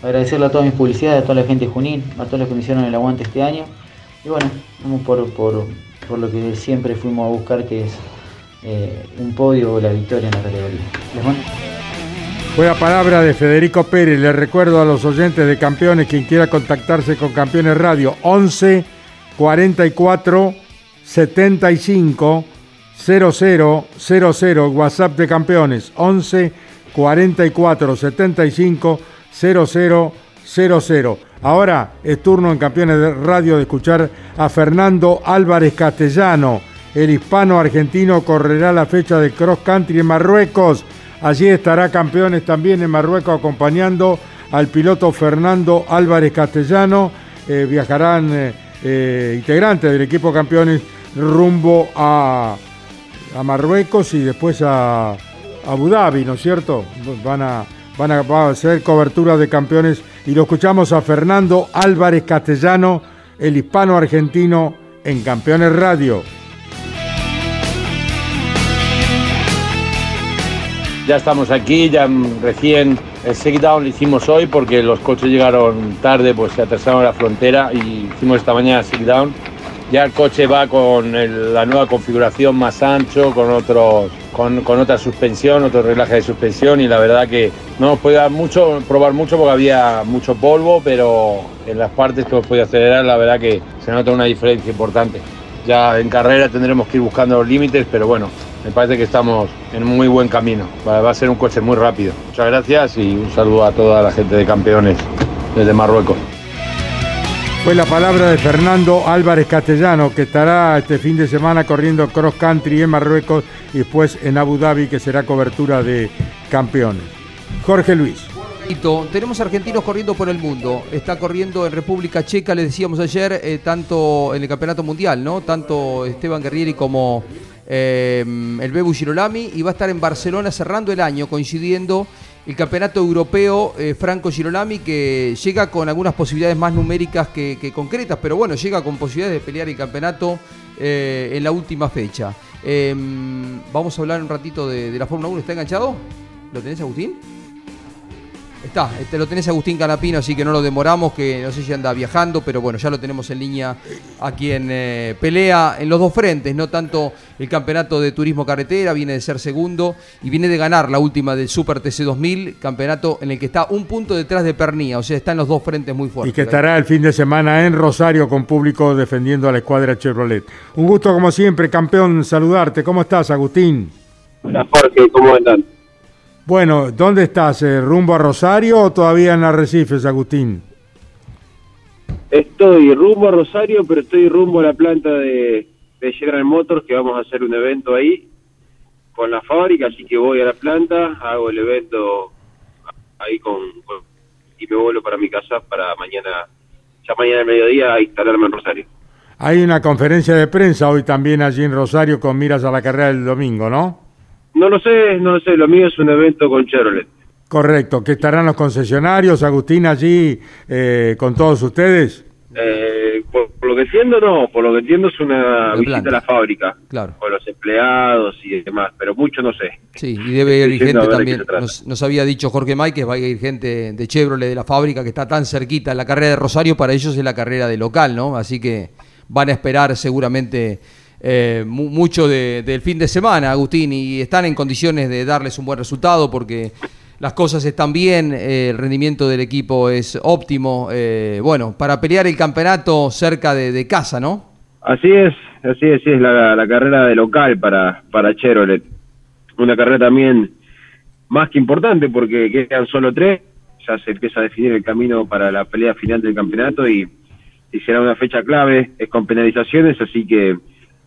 Agradecerle a todas mis publicidades, a toda la gente de Junín, a todos los que me hicieron el aguante este año. Y bueno, vamos por, por, por lo que siempre fuimos a buscar, que es eh, un podio o la victoria en la categoría. Les Fue a palabra de Federico Pérez. Le recuerdo a los oyentes de Campeones, quien quiera contactarse con Campeones Radio, 11 44 75 00 00, WhatsApp de Campeones, 11 44 75 00 00. Ahora es turno en Campeones de Radio de escuchar a Fernando Álvarez Castellano. El hispano argentino correrá la fecha de cross country en Marruecos. Allí estará Campeones también en Marruecos acompañando al piloto Fernando Álvarez Castellano. Eh, viajarán eh, eh, integrantes del equipo Campeones rumbo a, a Marruecos y después a, Abu Dhabi, ¿no es cierto? Van a, van a, va a cobertura de campeones y lo escuchamos a Fernando Álvarez Castellano, el hispano argentino en Campeones Radio. Ya estamos aquí, ya recién el shakedown lo hicimos hoy porque los coches llegaron tarde, pues se atrasaron la frontera y hicimos esta mañana shakedown. Ya el coche va con la nueva configuración más ancho, con, otros, con, con otra suspensión, otro reglaje de suspensión y la verdad que no podido dar mucho, probar mucho porque había mucho polvo, pero en las partes que hemos podido acelerar la verdad que se nota una diferencia importante. Ya en carrera tendremos que ir buscando los límites, pero bueno, me parece que estamos en muy buen camino. Va a ser un coche muy rápido. Muchas gracias y un saludo a toda la gente de campeones desde Marruecos. Fue la palabra de Fernando Álvarez Castellano, que estará este fin de semana corriendo cross country en Marruecos y después en Abu Dhabi, que será cobertura de campeones. Jorge Luis. Tenemos argentinos corriendo por el mundo. Está corriendo en República Checa, le decíamos ayer, eh, tanto en el Campeonato Mundial, ¿no? Tanto Esteban Guerrieri como eh, el Bebu Girolami. Y va a estar en Barcelona cerrando el año, coincidiendo el Campeonato Europeo eh, Franco Girolami, que llega con algunas posibilidades más numéricas que, concretas, pero bueno, llega con posibilidades de pelear el campeonato eh, en la última fecha. Eh, vamos a hablar un ratito de, de la Fórmula 1. ¿Está enganchado? ¿Lo tenés, Agustín? Está, este lo tenés Agustín Canapino, así que no lo demoramos, que no sé si anda viajando, pero bueno, ya lo tenemos en línea a quien eh, pelea en los dos frentes, no tanto el campeonato de turismo carretera, viene de ser segundo y viene de ganar la última del Super TC 2000, campeonato en el que está un punto detrás de Pernía, o sea, está en los dos frentes muy fuertes. Y que estará el fin de semana en Rosario con público defendiendo a la escuadra Chevrolet. Un gusto como siempre, campeón, saludarte. ¿Cómo estás, Agustín? Hola Jorge, ¿cómo andan? Bueno, ¿dónde estás? eh, ¿Rumbo a Rosario o todavía en Arrecifes, Agustín? Estoy rumbo a Rosario, pero estoy rumbo a la planta de, de General Motors, que vamos a hacer un evento ahí con la fábrica, así que voy a la planta, hago el evento ahí con, con- y me vuelvo para mi casa para mañana, ya mañana al mediodía, a instalarme en Rosario. Hay una conferencia de prensa hoy también allí en Rosario con miras a la carrera del domingo, ¿no? No lo sé, no lo sé, lo mío es un evento con Chevrolet. Correcto, que estarán los concesionarios, Agustín, allí eh, con todos ustedes. Eh, por, por lo que entiendo, no, por lo que entiendo es una visita planta. a la fábrica, Claro. con los empleados y demás, pero mucho no sé. Sí, y debe ir Estoy gente también. Nos, nos había dicho Jorge May que va a ir gente de Chevrolet de la fábrica que está tan cerquita en la carrera de Rosario, para ellos es la carrera de local, ¿no? Así que van a esperar seguramente eh, mu- mucho de- del fin de semana, Agustín, y están en condiciones de darles un buen resultado porque las cosas están bien, eh, el rendimiento del equipo es óptimo. eh, bueno, para pelear el campeonato cerca de, casa, ¿no? Así es, así es, es la, carrera de local para, para Chevrolet. Una carrera también más que importante porque quedan solo tres, ya se empieza a definir el camino para la pelea final del campeonato y, y será una fecha clave, es con penalizaciones, así que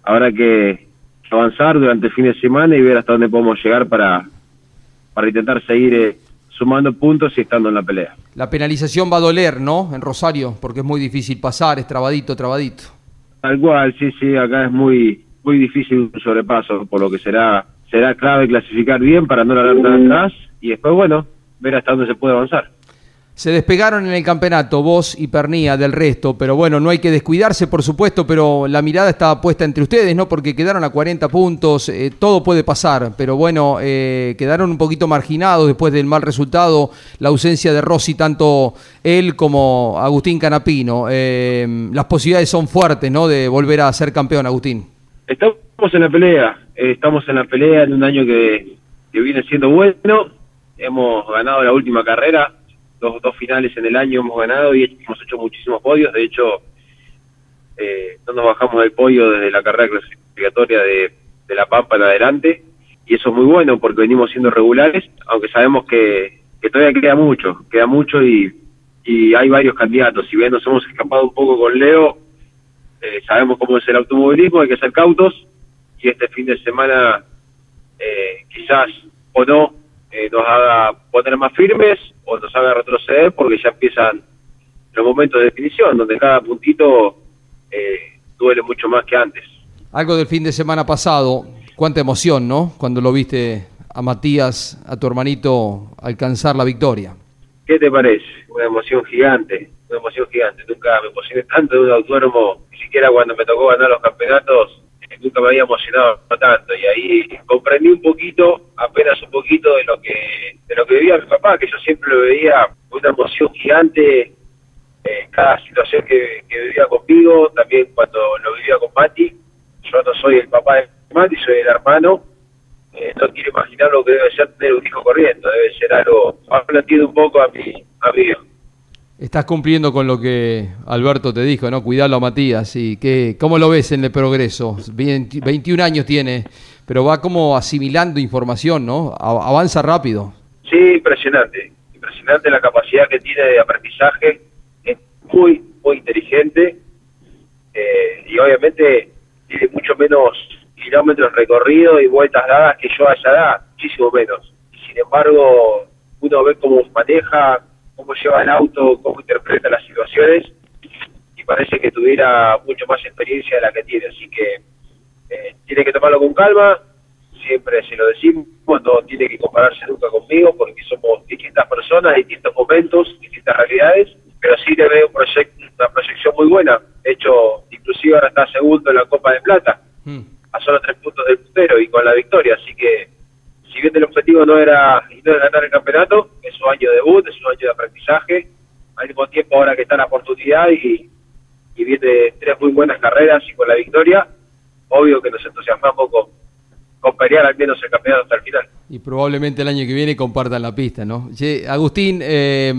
habrá que avanzar durante el fin de semana y ver hasta dónde podemos llegar para, para intentar seguir eh, sumando puntos y estando en la pelea. La penalización va a doler, ¿no? En Rosario, porque es muy difícil pasar, es trabadito, trabadito. Tal cual, sí, sí, acá es muy muy difícil un sobrepaso, por lo que será será clave clasificar bien para no largar tan atrás y después, bueno, ver hasta dónde se puede avanzar. Se despegaron en el campeonato vos y Pernía del resto, pero bueno, no hay que descuidarse, por supuesto, pero la mirada estaba puesta entre ustedes, ¿no? Porque quedaron a 40 puntos, eh, todo puede pasar, pero bueno, eh, quedaron un poquito marginados después del mal resultado, la ausencia de Rossi, tanto él como Agustín Canapino. Eh, las posibilidades son fuertes, ¿no? De volver a ser campeón, Agustín. Estamos en la pelea, eh, estamos en la pelea en un año que, que viene siendo bueno, hemos ganado la última carrera, dos, dos finales en el año hemos ganado y hemos hecho muchísimos podios, de hecho eh, no nos bajamos del podio desde la carrera clasificatoria de, La Pampa en adelante. Y eso es muy bueno porque venimos siendo regulares, aunque sabemos que, que todavía queda mucho, queda mucho y, y hay varios candidatos, si bien nos hemos escapado un poco con Leo, eh, sabemos cómo es el automovilismo, hay que ser cautos. Y este fin de semana eh, quizás o no eh, nos haga poner más firmes o nos haga retroceder porque ya empiezan los momentos de definición donde cada puntito eh, duele mucho más que antes. Algo del fin de semana pasado, cuánta emoción, ¿no? Cuando lo viste a Matías, a tu hermanito, alcanzar la victoria. ¿Qué te parece? Una emoción gigante, una emoción gigante. Nunca me emocioné tanto de un autónomo, ni siquiera cuando me tocó ganar los campeonatos, eh, nunca me había emocionado tanto. Y ahí comprendí un poquito, apenas un poquito de lo que de lo que vivía mi papá, que yo siempre lo veía con una emoción gigante eh, cada situación que, que vivía conmigo, también cuando lo vivía con Mati. Yo no soy el papá de Mati, soy el hermano. Eh, no quiero imaginar lo que debe ser tener un hijo corriendo, debe ser algo, ahora entiendo un poco a mi, a mi hijo. Estás cumpliendo con lo que Alberto te dijo, ¿no? Cuidarlo a Matías. Y que, ¿Cómo lo ves en el progreso? 20 21 años tiene, pero va como asimilando información, ¿no? Avanza rápido. Sí, impresionante, impresionante la capacidad que tiene de aprendizaje, es muy, muy inteligente eh, y obviamente tiene mucho menos kilómetros recorridos y vueltas dadas que yo a esa edad, muchísimo menos. Sin embargo, uno ve cómo maneja, cómo lleva el auto, cómo interpreta las situaciones y parece que tuviera mucho más experiencia de la que tiene, así que eh, tiene que tomarlo con calma, siempre se lo decimos, no tiene que compararse nunca conmigo porque somos distintas personas, distintos momentos, distintas realidades, pero sí le veo un proyec- una proyección muy buena. De hecho, inclusive ahora está segundo en la Copa de Plata, Hmm. a solo tres puntos del puntero y con la victoria, así que si bien el objetivo no era, no era ganar el campeonato, es su año de debut, es un año de aprendizaje, al mismo tiempo ahora que está la oportunidad y, viene tres muy buenas carreras y con la victoria, obvio que nos entusiasmamos con, con pelear al menos el campeonato hasta el final. Y probablemente el año que viene compartan la pista, ¿no? Agustín, eh,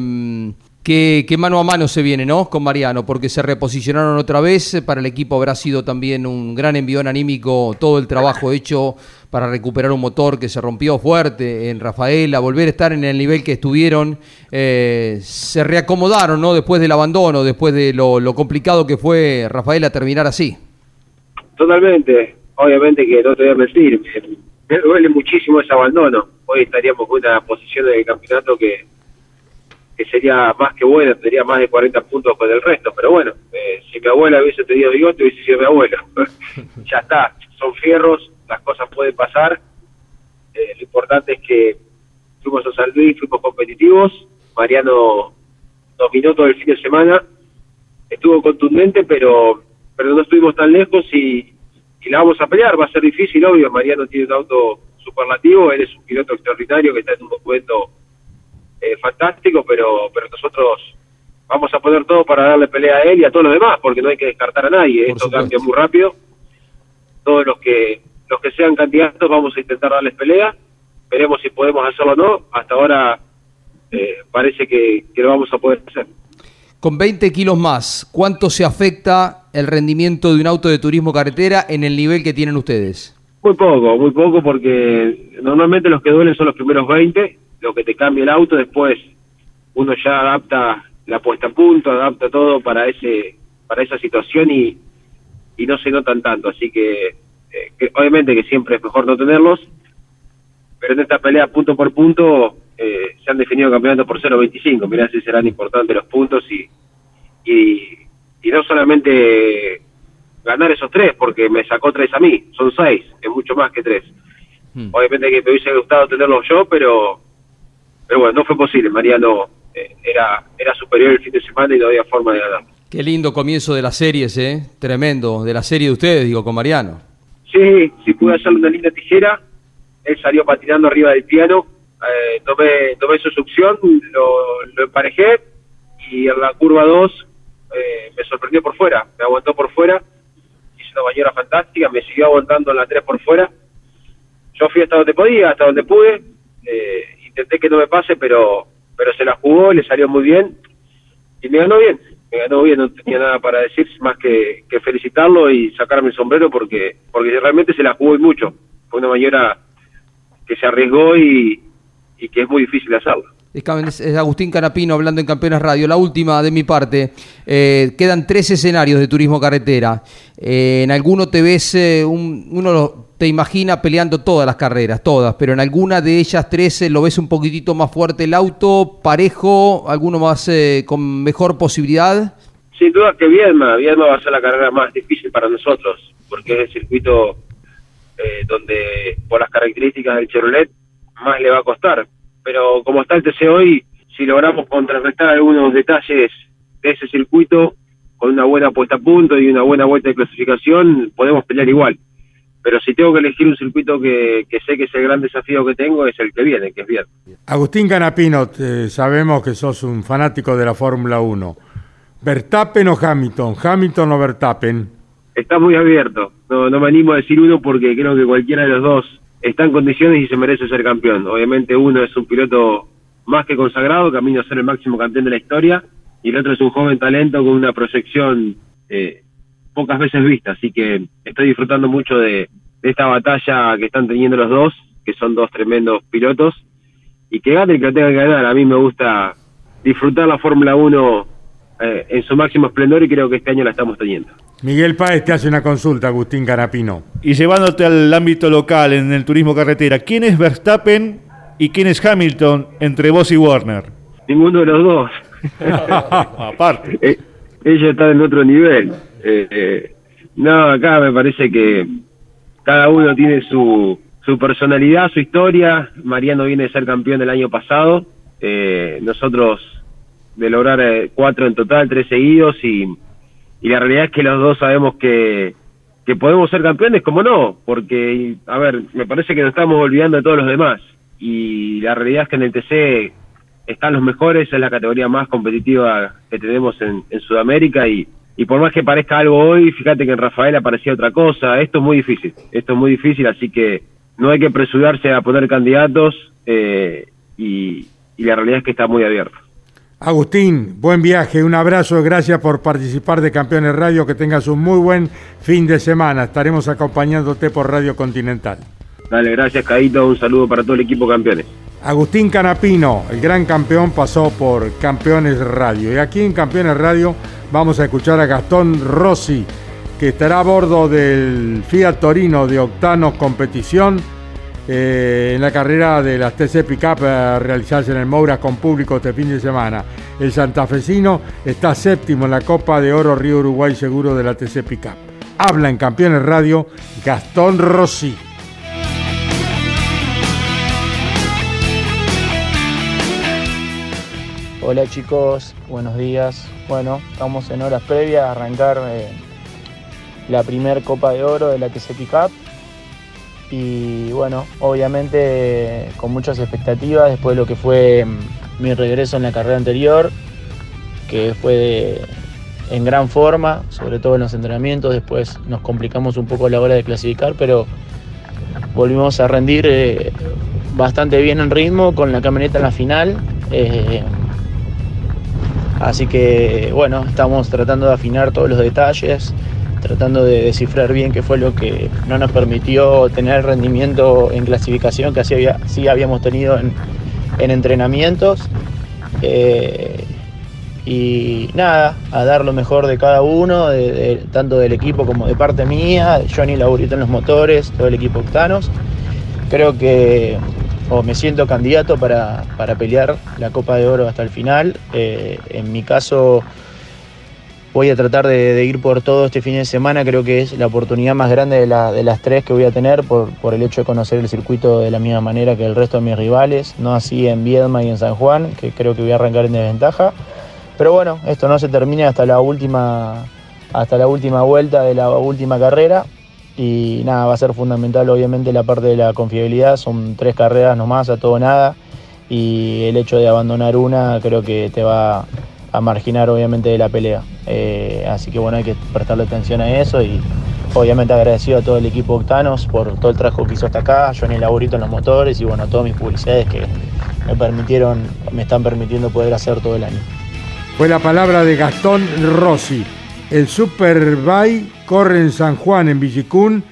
¿qué, qué mano a mano se viene, ¿no? Con Mariano, porque se reposicionaron otra vez. Para el equipo habrá sido también un gran envión anímico todo el trabajo hecho para recuperar un motor que se rompió fuerte en Rafaela, volver a estar en el nivel que estuvieron. eh, se reacomodaron, ¿no? Después del abandono, después de lo, complicado que fue Rafaela terminar así. Totalmente, obviamente que no te voy a mentir, me, me duele muchísimo ese abandono. Hoy estaríamos con una posición del campeonato que, que sería más que buena, tendría más de 40 puntos con el resto, pero bueno, eh, si mi abuela hubiese tenido bigote hubiese sido mi abuela. [laughs] ya está, son fierros, las cosas pueden pasar. Eh, lo importante es que fuimos a San Luis, fuimos competitivos, Mariano dominó todo el fin de semana, estuvo contundente, pero pero no estuvimos tan lejos y, y la vamos a pelear. Va a ser difícil, obvio. Mariano tiene un auto superlativo, él es un piloto extraordinario que está en un momento eh, fantástico, pero pero nosotros vamos a poner todo para darle pelea a él y a todos los demás, porque no hay que descartar a nadie. Por Esto supuesto. cambia muy rápido. Todos los que los que sean candidatos vamos a intentar darles pelea. Veremos si podemos hacerlo o no. Hasta ahora eh, parece que, que lo vamos a poder hacer. Con 20 kilos más, ¿cuánto se afecta el rendimiento de un auto de turismo carretera en el nivel que tienen ustedes? Muy poco, muy poco, porque normalmente los que duelen son los primeros 20, lo que te cambia el auto, después uno ya adapta la puesta a punto, adapta todo para ese para esa situación y, y no se notan tanto, así que, eh, que obviamente que siempre es mejor no tenerlos, pero en esta pelea punto por punto eh, se han definido campeonatos por 0.25, mirá si serán importantes los puntos y, y, y no solamente ganar esos tres, porque me sacó tres a mí, son seis, es mucho más que tres. Hmm. Obviamente que me hubiese gustado tenerlos yo, pero pero bueno, no fue posible, Mariano eh, era, era superior el fin de semana y no había forma de ganar. Qué lindo comienzo de las series, ¿eh? Tremendo. De la serie de ustedes, digo, con Mariano. Sí, sí pude hacerle una linda tijera, él salió patinando arriba del piano, eh, tomé, tomé su succión, lo, lo emparejé y en la curva 2 eh, me sorprendió por fuera, me aguantó por fuera, hizo una maniobra fantástica, me siguió aguantando en la 3 por fuera. Yo fui hasta donde podía, hasta donde pude, eh, intenté que no me pase, pero pero se la jugó, le salió muy bien y me ganó bien, me ganó bien, no tenía nada para decir más que, que felicitarlo y sacarme el sombrero porque porque realmente se la jugó y mucho. Fue una maniobra que se arriesgó y, y que es muy difícil hacerlo. Es Agustín Canapino hablando en Campeones Radio. La última de mi parte. Eh, quedan tres escenarios de turismo carretera. Eh, en alguno te ves, eh, un- uno te imagina peleando todas las carreras, todas, pero en alguna de ellas tres lo ves un poquitito más fuerte el auto, parejo, alguno más con mejor posibilidad. Sin duda que Viedma, Viedma va a ser la carrera más difícil para nosotros, porque es el circuito donde, por las características del Chevrolet, más le va a costar. Pero como está el TC hoy, si logramos contrarrestar algunos detalles de ese circuito con una buena puesta a punto y una buena vuelta de clasificación, podemos pelear igual. Pero si tengo que elegir un circuito que, que sé que es el gran desafío que tengo, es el que viene, que es bien. Agustín Canapino, eh, sabemos que sos un fanático de la Fórmula 1. ¿Verstappen o Hamilton? ¿Hamilton o Verstappen? Está muy abierto. No, no me animo a decir uno porque creo que cualquiera de los dos está en condiciones y se merece ser campeón. Obviamente uno es un piloto más que consagrado, camino a ser el máximo campeón de la historia, y el otro es un joven talento con una proyección eh, pocas veces vista. Así que estoy disfrutando mucho de, esta batalla que están teniendo los dos, que son dos tremendos pilotos, y que gane que tenga que ganar. A mí me gusta disfrutar la Fórmula 1 eh, en su máximo esplendor y creo que este año la estamos teniendo. Miguel Páez te hace una consulta, Agustín Canapino. Y llevándote al ámbito local, en el turismo carretera, ¿quién es Verstappen y quién es Hamilton entre vos y Warner? Ninguno de los dos. [laughs] Aparte. Eh, ellos están en otro nivel. Eh, eh, no, acá me parece que cada uno tiene su, su personalidad, su historia. Mariano viene de ser campeón el año pasado. Eh, nosotros de lograr eh, cuatro en total, tres seguidos y, y la realidad es que los dos sabemos que, que podemos ser campeones, como no, porque, a ver, me parece que nos estamos olvidando de todos los demás y la realidad es que en el TC están los mejores, es la categoría más competitiva que tenemos en, en Sudamérica y, y por más que parezca algo hoy, fíjate que en Rafael aparecía otra cosa, esto es muy difícil, esto es muy difícil, así que no hay que apresurarse a poner candidatos eh, y, y la realidad es que está muy abierto. Agustín, buen viaje, un abrazo, gracias por participar de Campeones Radio, que tengas un muy buen fin de semana. Estaremos acompañándote por Radio Continental. Dale, gracias Caito, un saludo para todo el equipo campeones. Agustín Canapino, el gran campeón, pasó por Campeones Radio. Y aquí en Campeones Radio vamos a escuchar a Gastón Rossi, que estará a bordo del Fiat Torino de Octano Competición eh, en la carrera de las TC Pickup a realizarse en el Moura con público este fin de semana. El santafesino está séptimo en la Copa de Oro Río Uruguay Seguro de la TC Pickup. Habla en Campeones Radio Gastón Rossi. Hola chicos, buenos días. Bueno, estamos en horas previas a arrancar eh, la primer Copa de Oro de la TC Pickup. Y bueno, obviamente con muchas expectativas después de lo que fue mm, mi regreso en la carrera anterior, que fue en gran forma, sobre todo en los entrenamientos. Después nos complicamos un poco a la hora de clasificar, pero volvimos a rendir eh, bastante bien en ritmo con la camioneta en la final. Eh, Así que bueno, estamos tratando de afinar todos los detalles, tratando de descifrar bien qué fue lo que no nos permitió tener el rendimiento en clasificación que sí habíamos tenido en, en entrenamientos. Eh, y nada, a dar lo mejor de cada uno, tanto del equipo como de parte mía, Johnny Laurito en los motores, todo el equipo Octanos. Creo que o me siento candidato para, para pelear la Copa de Oro hasta el final. Eh, en mi caso voy a tratar de, ir por todo este fin de semana, creo que es la oportunidad más grande de, la- de las tres que voy a tener por, el hecho de conocer el circuito de la misma manera que el resto de mis rivales, no así en Viedma y en San Juan, que creo que voy a arrancar en desventaja. Pero bueno, esto no se termina hasta la última, hasta la última vuelta de la última carrera. Y nada, va a ser fundamental obviamente la parte de la confiabilidad. Son tres carreras nomás, a todo nada. Y el hecho de abandonar una creo que te va a marginar obviamente de la pelea. Eh, así que bueno, hay que prestarle atención a eso y obviamente agradecido a todo el equipo Octanos por todo el trabajo que hizo hasta acá, Johnny Laburito en los motores y bueno, todas mis publicidades que me permitieron, me están permitiendo poder hacer todo el año. Fue la palabra de Gastón Rossi. El Superbike corre en San Juan, en Villicún,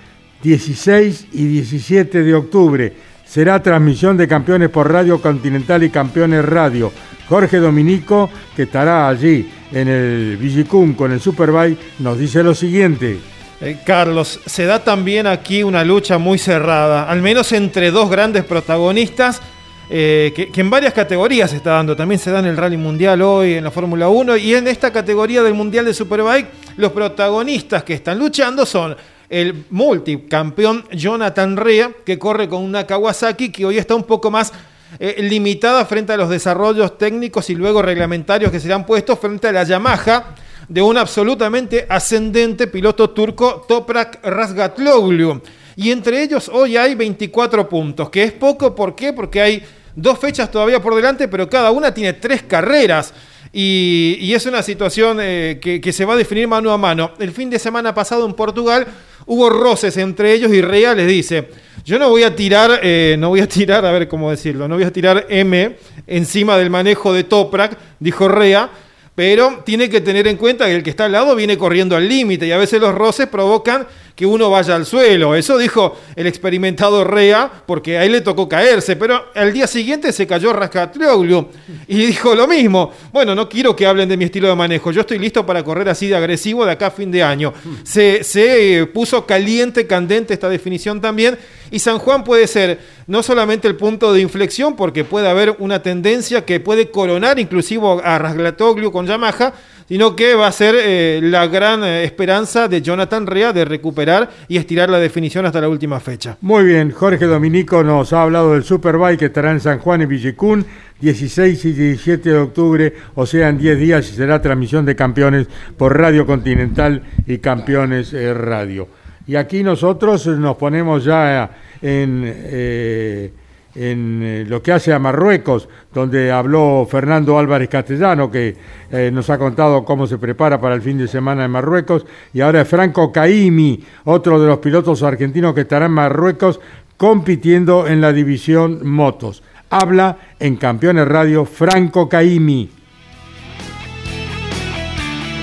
16 y 17 de octubre. Será transmisión de campeones por Radio Continental y Campeones Radio. Jorge Dominico, que estará allí en el Villicún con el Superbike, nos dice lo siguiente. Eh, Carlos, se da también aquí una lucha muy cerrada, al menos entre dos grandes protagonistas, eh, que, que en varias categorías se está dando. También se da en el Rally Mundial hoy, en la Fórmula 1, y en esta categoría del Mundial de Superbike, los protagonistas que están luchando son el multicampeón Jonathan Rea, que corre con una Kawasaki que hoy está un poco más eh, limitada frente a los desarrollos técnicos y luego reglamentarios que serán puestos frente a la Yamaha de un absolutamente ascendente piloto turco Toprak Razgatlioglu. Y entre ellos hoy hay 24 puntos, que es poco, ¿por qué? Porque hay dos fechas todavía por delante, pero cada una tiene tres carreras. Y, es una situación eh, que se va a definir mano a mano. El fin de semana pasado en Portugal hubo roces entre ellos y Rea les dice, yo no voy a tirar, eh, no voy a tirar, a ver cómo decirlo, no voy a tirar M encima del manejo de Toprak, dijo Rea, pero tiene que tener en cuenta que el que está al lado viene corriendo al límite y a veces los roces provocan que uno vaya al suelo. Eso dijo el experimentado Rea, porque a él le tocó caerse, pero al día siguiente se cayó Rascatrioglu y dijo lo mismo. Bueno, no quiero que hablen de mi estilo de manejo, yo estoy listo para correr así de agresivo de acá a fin de año. Se, se eh, puso caliente, candente esta definición también, y San Juan puede ser no solamente el punto de inflexión, porque puede haber una tendencia que puede coronar inclusive a Rasgatoglu con Yamaha, sino que va a ser eh, la gran eh, esperanza de Jonathan Rea de recuperar y estirar la definición hasta la última fecha. Muy bien, Jorge Dominico nos ha hablado del Superbike que estará en San Juan y Villicún 16 y 17 de octubre, o sea, en 10 días y será transmisión de campeones por Radio Continental y Campeones eh, Radio. Y aquí nosotros nos ponemos ya en... eh, en eh, lo que hace a Marruecos, donde habló Fernando Álvarez Castellano, que eh, nos ha contado cómo se prepara para el fin de semana en Marruecos, y ahora es Franco Caimi, otro de los pilotos argentinos que estará en Marruecos compitiendo en la división motos. Habla en Campeones Radio Franco Caimi.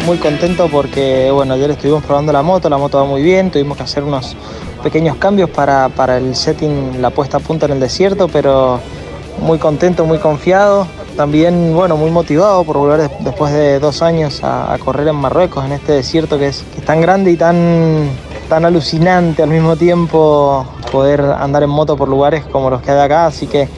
Muy contento porque, bueno, ayer estuvimos probando la moto, la moto va muy bien, tuvimos que hacer unos pequeños cambios para, para el setting, la puesta a punta en el desierto, pero muy contento, muy confiado. También, bueno, muy motivado por volver des- después de dos años a, a correr en Marruecos, en este desierto que es, que es tan grande y tan, tan alucinante al mismo tiempo poder andar en moto por lugares como los que hay acá. Así que,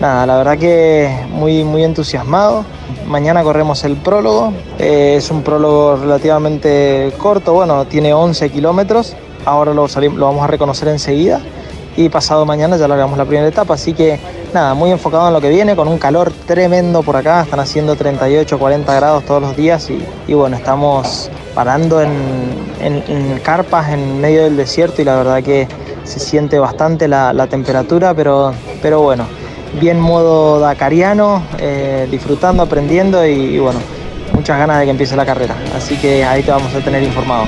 nada, la verdad que muy, muy entusiasmado. Mañana corremos el prólogo. Eh, es un prólogo relativamente corto, bueno, tiene 11 kilómetros. Ahora lo, vamos a reconocer enseguida. Y pasado mañana ya largamos la primera etapa. Así que nada, muy enfocado en lo que viene, con un calor tremendo por acá. Están haciendo 38, 40 grados todos los días. Y, bueno, estamos parando en, en- en carpas en medio del desierto. Y la verdad que se siente bastante la, la temperatura. Pero, pero bueno, bien modo dakariano, eh, disfrutando, aprendiendo. Y, bueno, muchas ganas de que empiece la carrera. Así que ahí te vamos a tener informado.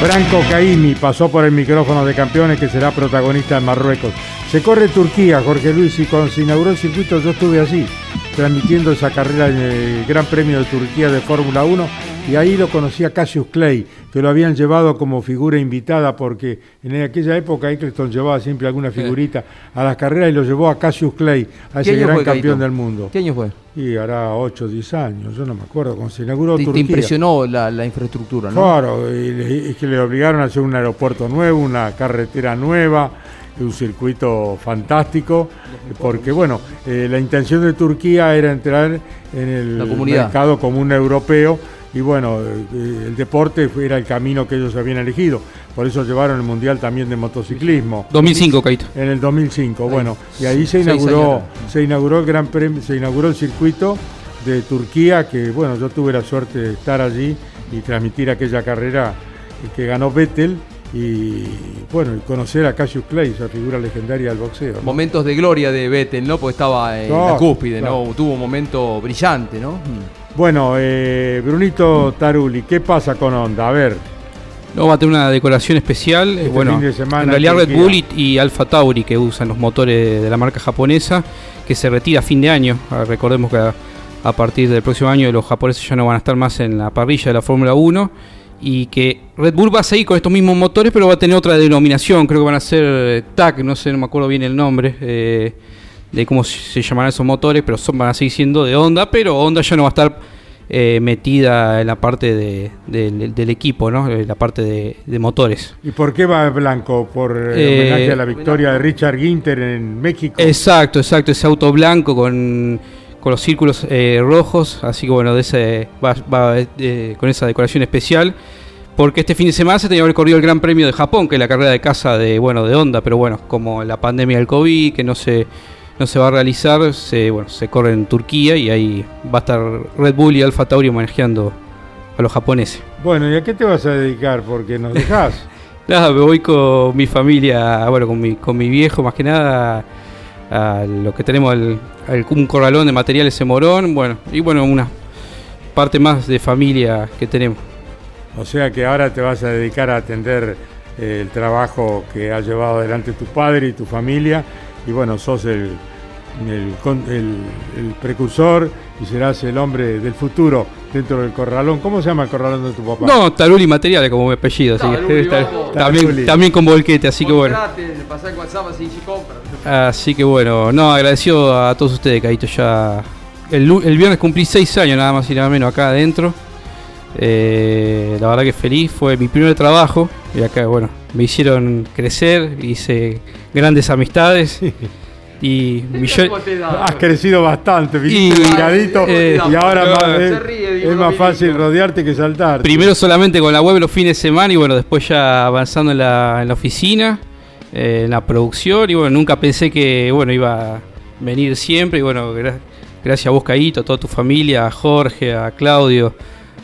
Franco Caimi pasó por el micrófono de campeones que será protagonista en Marruecos. Se corre Turquía, Jorge Luis, y cuando se inauguró el circuito yo estuve allí, transmitiendo esa carrera en el Gran Premio de Turquía de Fórmula 1, y ahí lo conocí a Cassius Clay, que lo habían llevado como figura invitada, porque en aquella época Eccleston llevaba siempre alguna figurita a las carreras y lo llevó a Cassius Clay, a ¿Qué ese gran fue, campeón del mundo. ¿Qué año fue? Y hará 8 o 10 años, yo no me acuerdo, cuando se inauguró Te, te Turquía. impresionó la, la infraestructura, ¿no? Claro, es que le obligaron a hacer un aeropuerto nuevo, una carretera nueva, un circuito fantástico, porque bueno, eh, la intención de Turquía era entrar en el mercado común europeo y bueno, eh, el deporte era el camino que ellos habían elegido. Por eso llevaron el Mundial también de motociclismo. 2005, Caito. En el 2005, bueno, y ahí se inauguró, se inauguró el Gran Premio, se inauguró el circuito de Turquía, que bueno, yo tuve la suerte de estar allí y transmitir aquella carrera que ganó Vettel y bueno, y conocer a Cassius Clay, esa figura legendaria del boxeo. ¿no? Momentos de gloria de Vettel, ¿no? Porque estaba en la cúspide, claro. ¿no? Tuvo un momento brillante, ¿no? Mm. Bueno, eh, Brunito Taruli, ¿qué pasa con Honda? A ver, No, va a tener una decoración especial. Este bueno, fin de semana en realidad Red. Bull y, y Alfa Tauri, que usan los motores de la marca japonesa, que se retira a fin de año. Ah, recordemos que a, a partir del próximo año los japoneses ya no van a estar más en la parrilla de la Fórmula 1 y que Red Bull va a seguir con estos mismos motores, pero va a tener otra denominación. Creo que van a ser eh, TAC, no sé, no me acuerdo bien el nombre. eh, de cómo se llamarán esos motores, pero son, van a seguir siendo de Honda, pero Honda ya no va a estar eh, metida en la parte de- del- del equipo, ¿no? En la parte de, de motores. ¿y por qué va blanco? ¿Por eh, Eh, homenaje a la victoria de Richard Ginter en México? Exacto, exacto, ese auto blanco con, con los círculos eh, rojos, así que bueno, de ese, va, va, eh, con esa decoración especial. porque este fin de semana se tenía que haber corrido el Gran Premio de Japón, que es la carrera de casa de, bueno, de Honda, pero bueno, como la pandemia del COVID, que no se, no se va a realizar, se, bueno, se corre en Turquía y ahí va a estar Red Bull y Alfa Tauri manejando a los japoneses. Bueno, ¿y a qué te vas a dedicar? Porque nos dejas. [laughs] Nada, me voy con mi familia, bueno, con mi, con mi viejo más que nada, a lo que tenemos, el, el- un corralón de materiales en Morón, bueno, y bueno, una parte más de familia que tenemos. O sea que ahora te vas a dedicar a atender eh, el trabajo que ha llevado adelante tu padre y tu familia. Y bueno, sos el, el, con- el- el precursor y serás el hombre del futuro dentro del corralón. ¿Cómo se llama el corralón de tu papá? No, Taruli Materiales como mi apellido, así que Taruli, [laughs] también, también con volquete, así que bueno. Contraten, pasá el WhatsApp así se compra. Así que bueno, no, agradecido a todos ustedes, Caíto. Ya el, el viernes cumplí seis años nada más y nada menos acá adentro. Eh, la verdad que feliz, fue mi primer trabajo y acá, bueno, me hicieron crecer, hice grandes amistades [laughs] y millones... Has crecido bastante, Y- miradito eh, y ahora más- es, ríe, digo, es más fácil rodearte que saltar. Primero solamente con la web los fines de semana y bueno, después ya avanzando en la, en la oficina, en la producción y bueno, nunca pensé que bueno iba a venir siempre y bueno, gra- gracias a vos Caíto, a toda tu familia, a Jorge, a Claudio,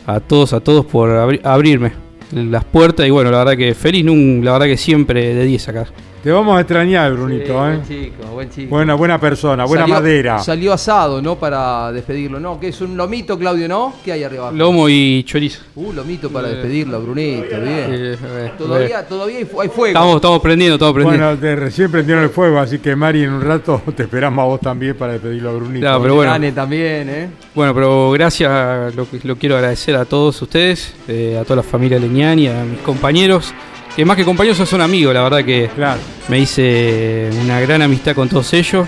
a todos, a todos por abri- abrirme las puertas y bueno, la verdad que feliz, la verdad que siempre de 10 acá. Te vamos a extrañar, Brunito. ¿eh? Buen chico, buen chico. Buena, buena persona, buena Salió- madera. Salió asado, ¿no? Para despedirlo, ¿no? Que es un lomito, Claudio, ¿no? ¿Qué hay arriba? Lomo y chorizo. Uh, lomito para despedirlo, Brunito, bien. Eh, eh, Todavía, todavía hay, fu- hay fuego. Estamos, estamos prendiendo, estamos prendiendo. Bueno, te, recién prendieron el fuego, así que Mari en un rato [laughs] te esperamos a vos también para despedirlo a Brunito. Claro, pero bueno. También, ¿eh? Bueno, pero gracias, lo quiero agradecer a todos ustedes, eh, a toda la familia Leñani, a mis compañeros, que más que compañeros son amigos, la verdad que Claro. me hice una gran amistad con todos ellos.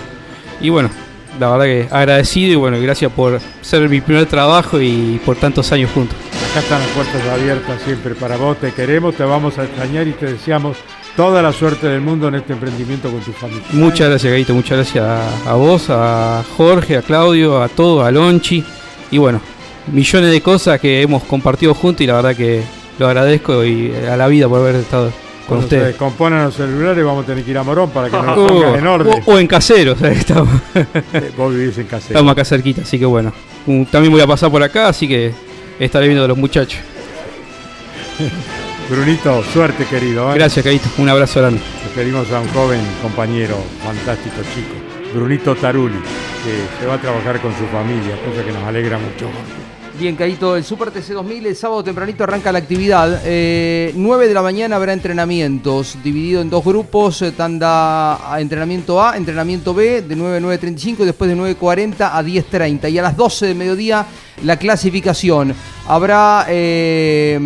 Y bueno, la verdad que agradecido y bueno, gracias por ser mi primer trabajo y por tantos años juntos. Acá están las puertas abiertas siempre para vos, te queremos, te vamos a extrañar y te deseamos toda la suerte del mundo en este emprendimiento con tu familia. Muchas gracias, Gaito, muchas gracias a, a vos, a Jorge, a Claudio, a todos, a Lonchi. Y bueno, millones de cosas que hemos compartido juntos y la verdad que lo agradezco y a la vida por haber estado con Cuando se ustedes. descomponen los celulares vamos a tener que ir a Morón para que nos [laughs] Uh, pongan en orden. o, o en casero, o sea, estamos, Eh, Vos vivís en casa. estamos acá cerquita, así que bueno. También voy a pasar por acá, así que estaré viendo a los muchachos. Brunito, suerte querido. ¿eh? Gracias, Caito. Un abrazo grande. Despedimos a un joven compañero, fantástico chico, Brunito Taruli, que se va a trabajar con su familia, cosa que nos alegra mucho. Bien, Caíto, el Super TC 2000, el sábado tempranito arranca la actividad. Eh, 9 de la mañana habrá entrenamientos, dividido en dos grupos, eh, tanda entrenamiento A, entrenamiento B, de 9 a 9.35 y después de 9.40 a 10.30. Y a las 12 de mediodía la clasificación. Habrá eh,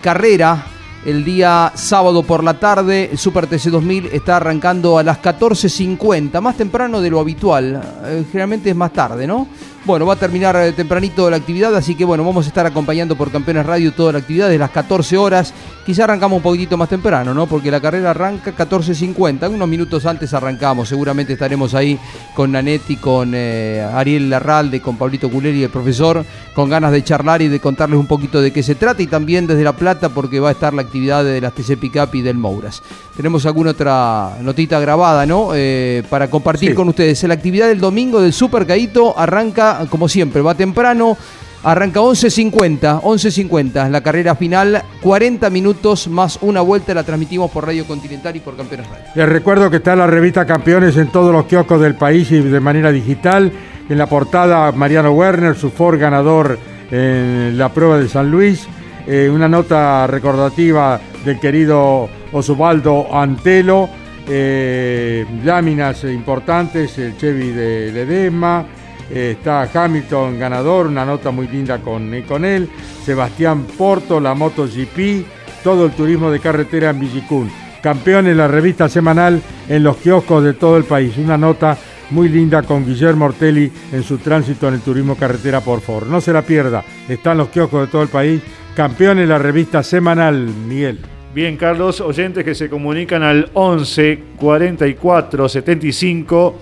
carrera el día sábado por la tarde. El Super TC 2000 está arrancando a las 14.50, más temprano de lo habitual. Eh, generalmente es más tarde, ¿no? Bueno, va a terminar eh, tempranito la actividad, así que bueno, vamos a estar acompañando por Campeones Radio toda la actividad desde las 14 horas. Quizá arrancamos un poquitito más temprano, ¿no? Porque la carrera arranca 14.50, unos minutos antes arrancamos. Seguramente estaremos ahí con Nanetti, con eh, Ariel Larralde, con Pablito Culeri, el profesor, con ganas de charlar y de contarles un poquito de qué se trata y también desde La Plata porque va a estar la actividad de las TC Pickup y del Mouras. Tenemos alguna otra notita grabada, ¿no? Eh, para compartir Sí. con ustedes. La actividad del domingo del Super Caíto arranca, como siempre, va temprano. Arranca 11.50, 11.50, la carrera final, 40 minutos más una vuelta, la transmitimos por Radio Continental y por Campeones Radio. Les recuerdo que está la revista Campeones en todos los kioscos del país y de manera digital. En la portada Mariano Werner, su Ford ganador en la prueba de San Luis. Eh, una nota recordativa del querido Osvaldo Antelo. Eh, láminas importantes, el Chevy de Ledesma. Eh, está Hamilton ganador, una nota muy linda con, con él. Sebastián Porto, la MotoGP, todo el turismo de carretera en Villicún. Campeones, la revista semanal en los kioscos de todo el país. Una nota muy linda con Guillermo Ortelli en su tránsito en el turismo carretera por Ford. No se la pierda, está en los kioscos de todo el país. Campeones, la revista semanal, Miguel. Bien, Carlos, oyentes que se comunican al 11 44 75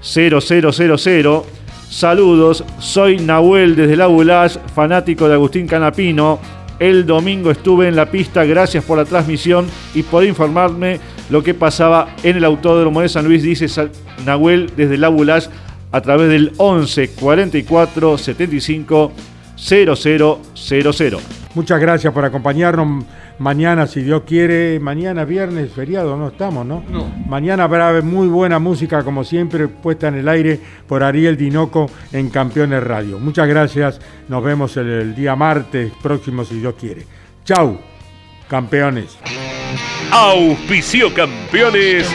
0000. Saludos, soy Nahuel desde la Bulash, fanático de Agustín Canapino. El domingo estuve en la pista, gracias por la transmisión y por informarme lo que pasaba en el Autódromo de San Luis, dice Nahuel desde la Bulash a través del 11 44 75 0000. Muchas gracias por acompañarnos. Mañana, si Dios quiere, mañana viernes, feriado, no estamos, ¿no? No. Mañana habrá muy buena música, como siempre, puesta en el aire por Ariel Dinoco en Campeones Radio. Muchas gracias. Nos vemos el, el día martes próximo, si Dios quiere. Chau, campeones. Auspicio campeones.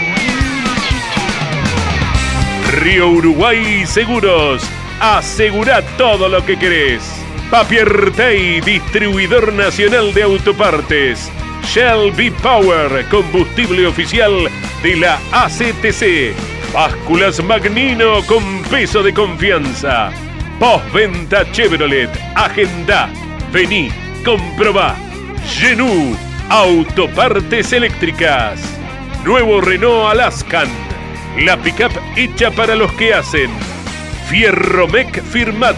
Río Uruguay Seguros. Asegura todo lo que querés. Papier Tay, distribuidor nacional de autopartes. Shell V-Power, combustible oficial de la ACTC. Básculas Magnino con peso de confianza. Postventa Chevrolet. Agenda. Vení, comprobá. Genú, autopartes eléctricas. Nuevo Renault Alaskan. La pickup hecha para los que hacen. Fierromec Firmat,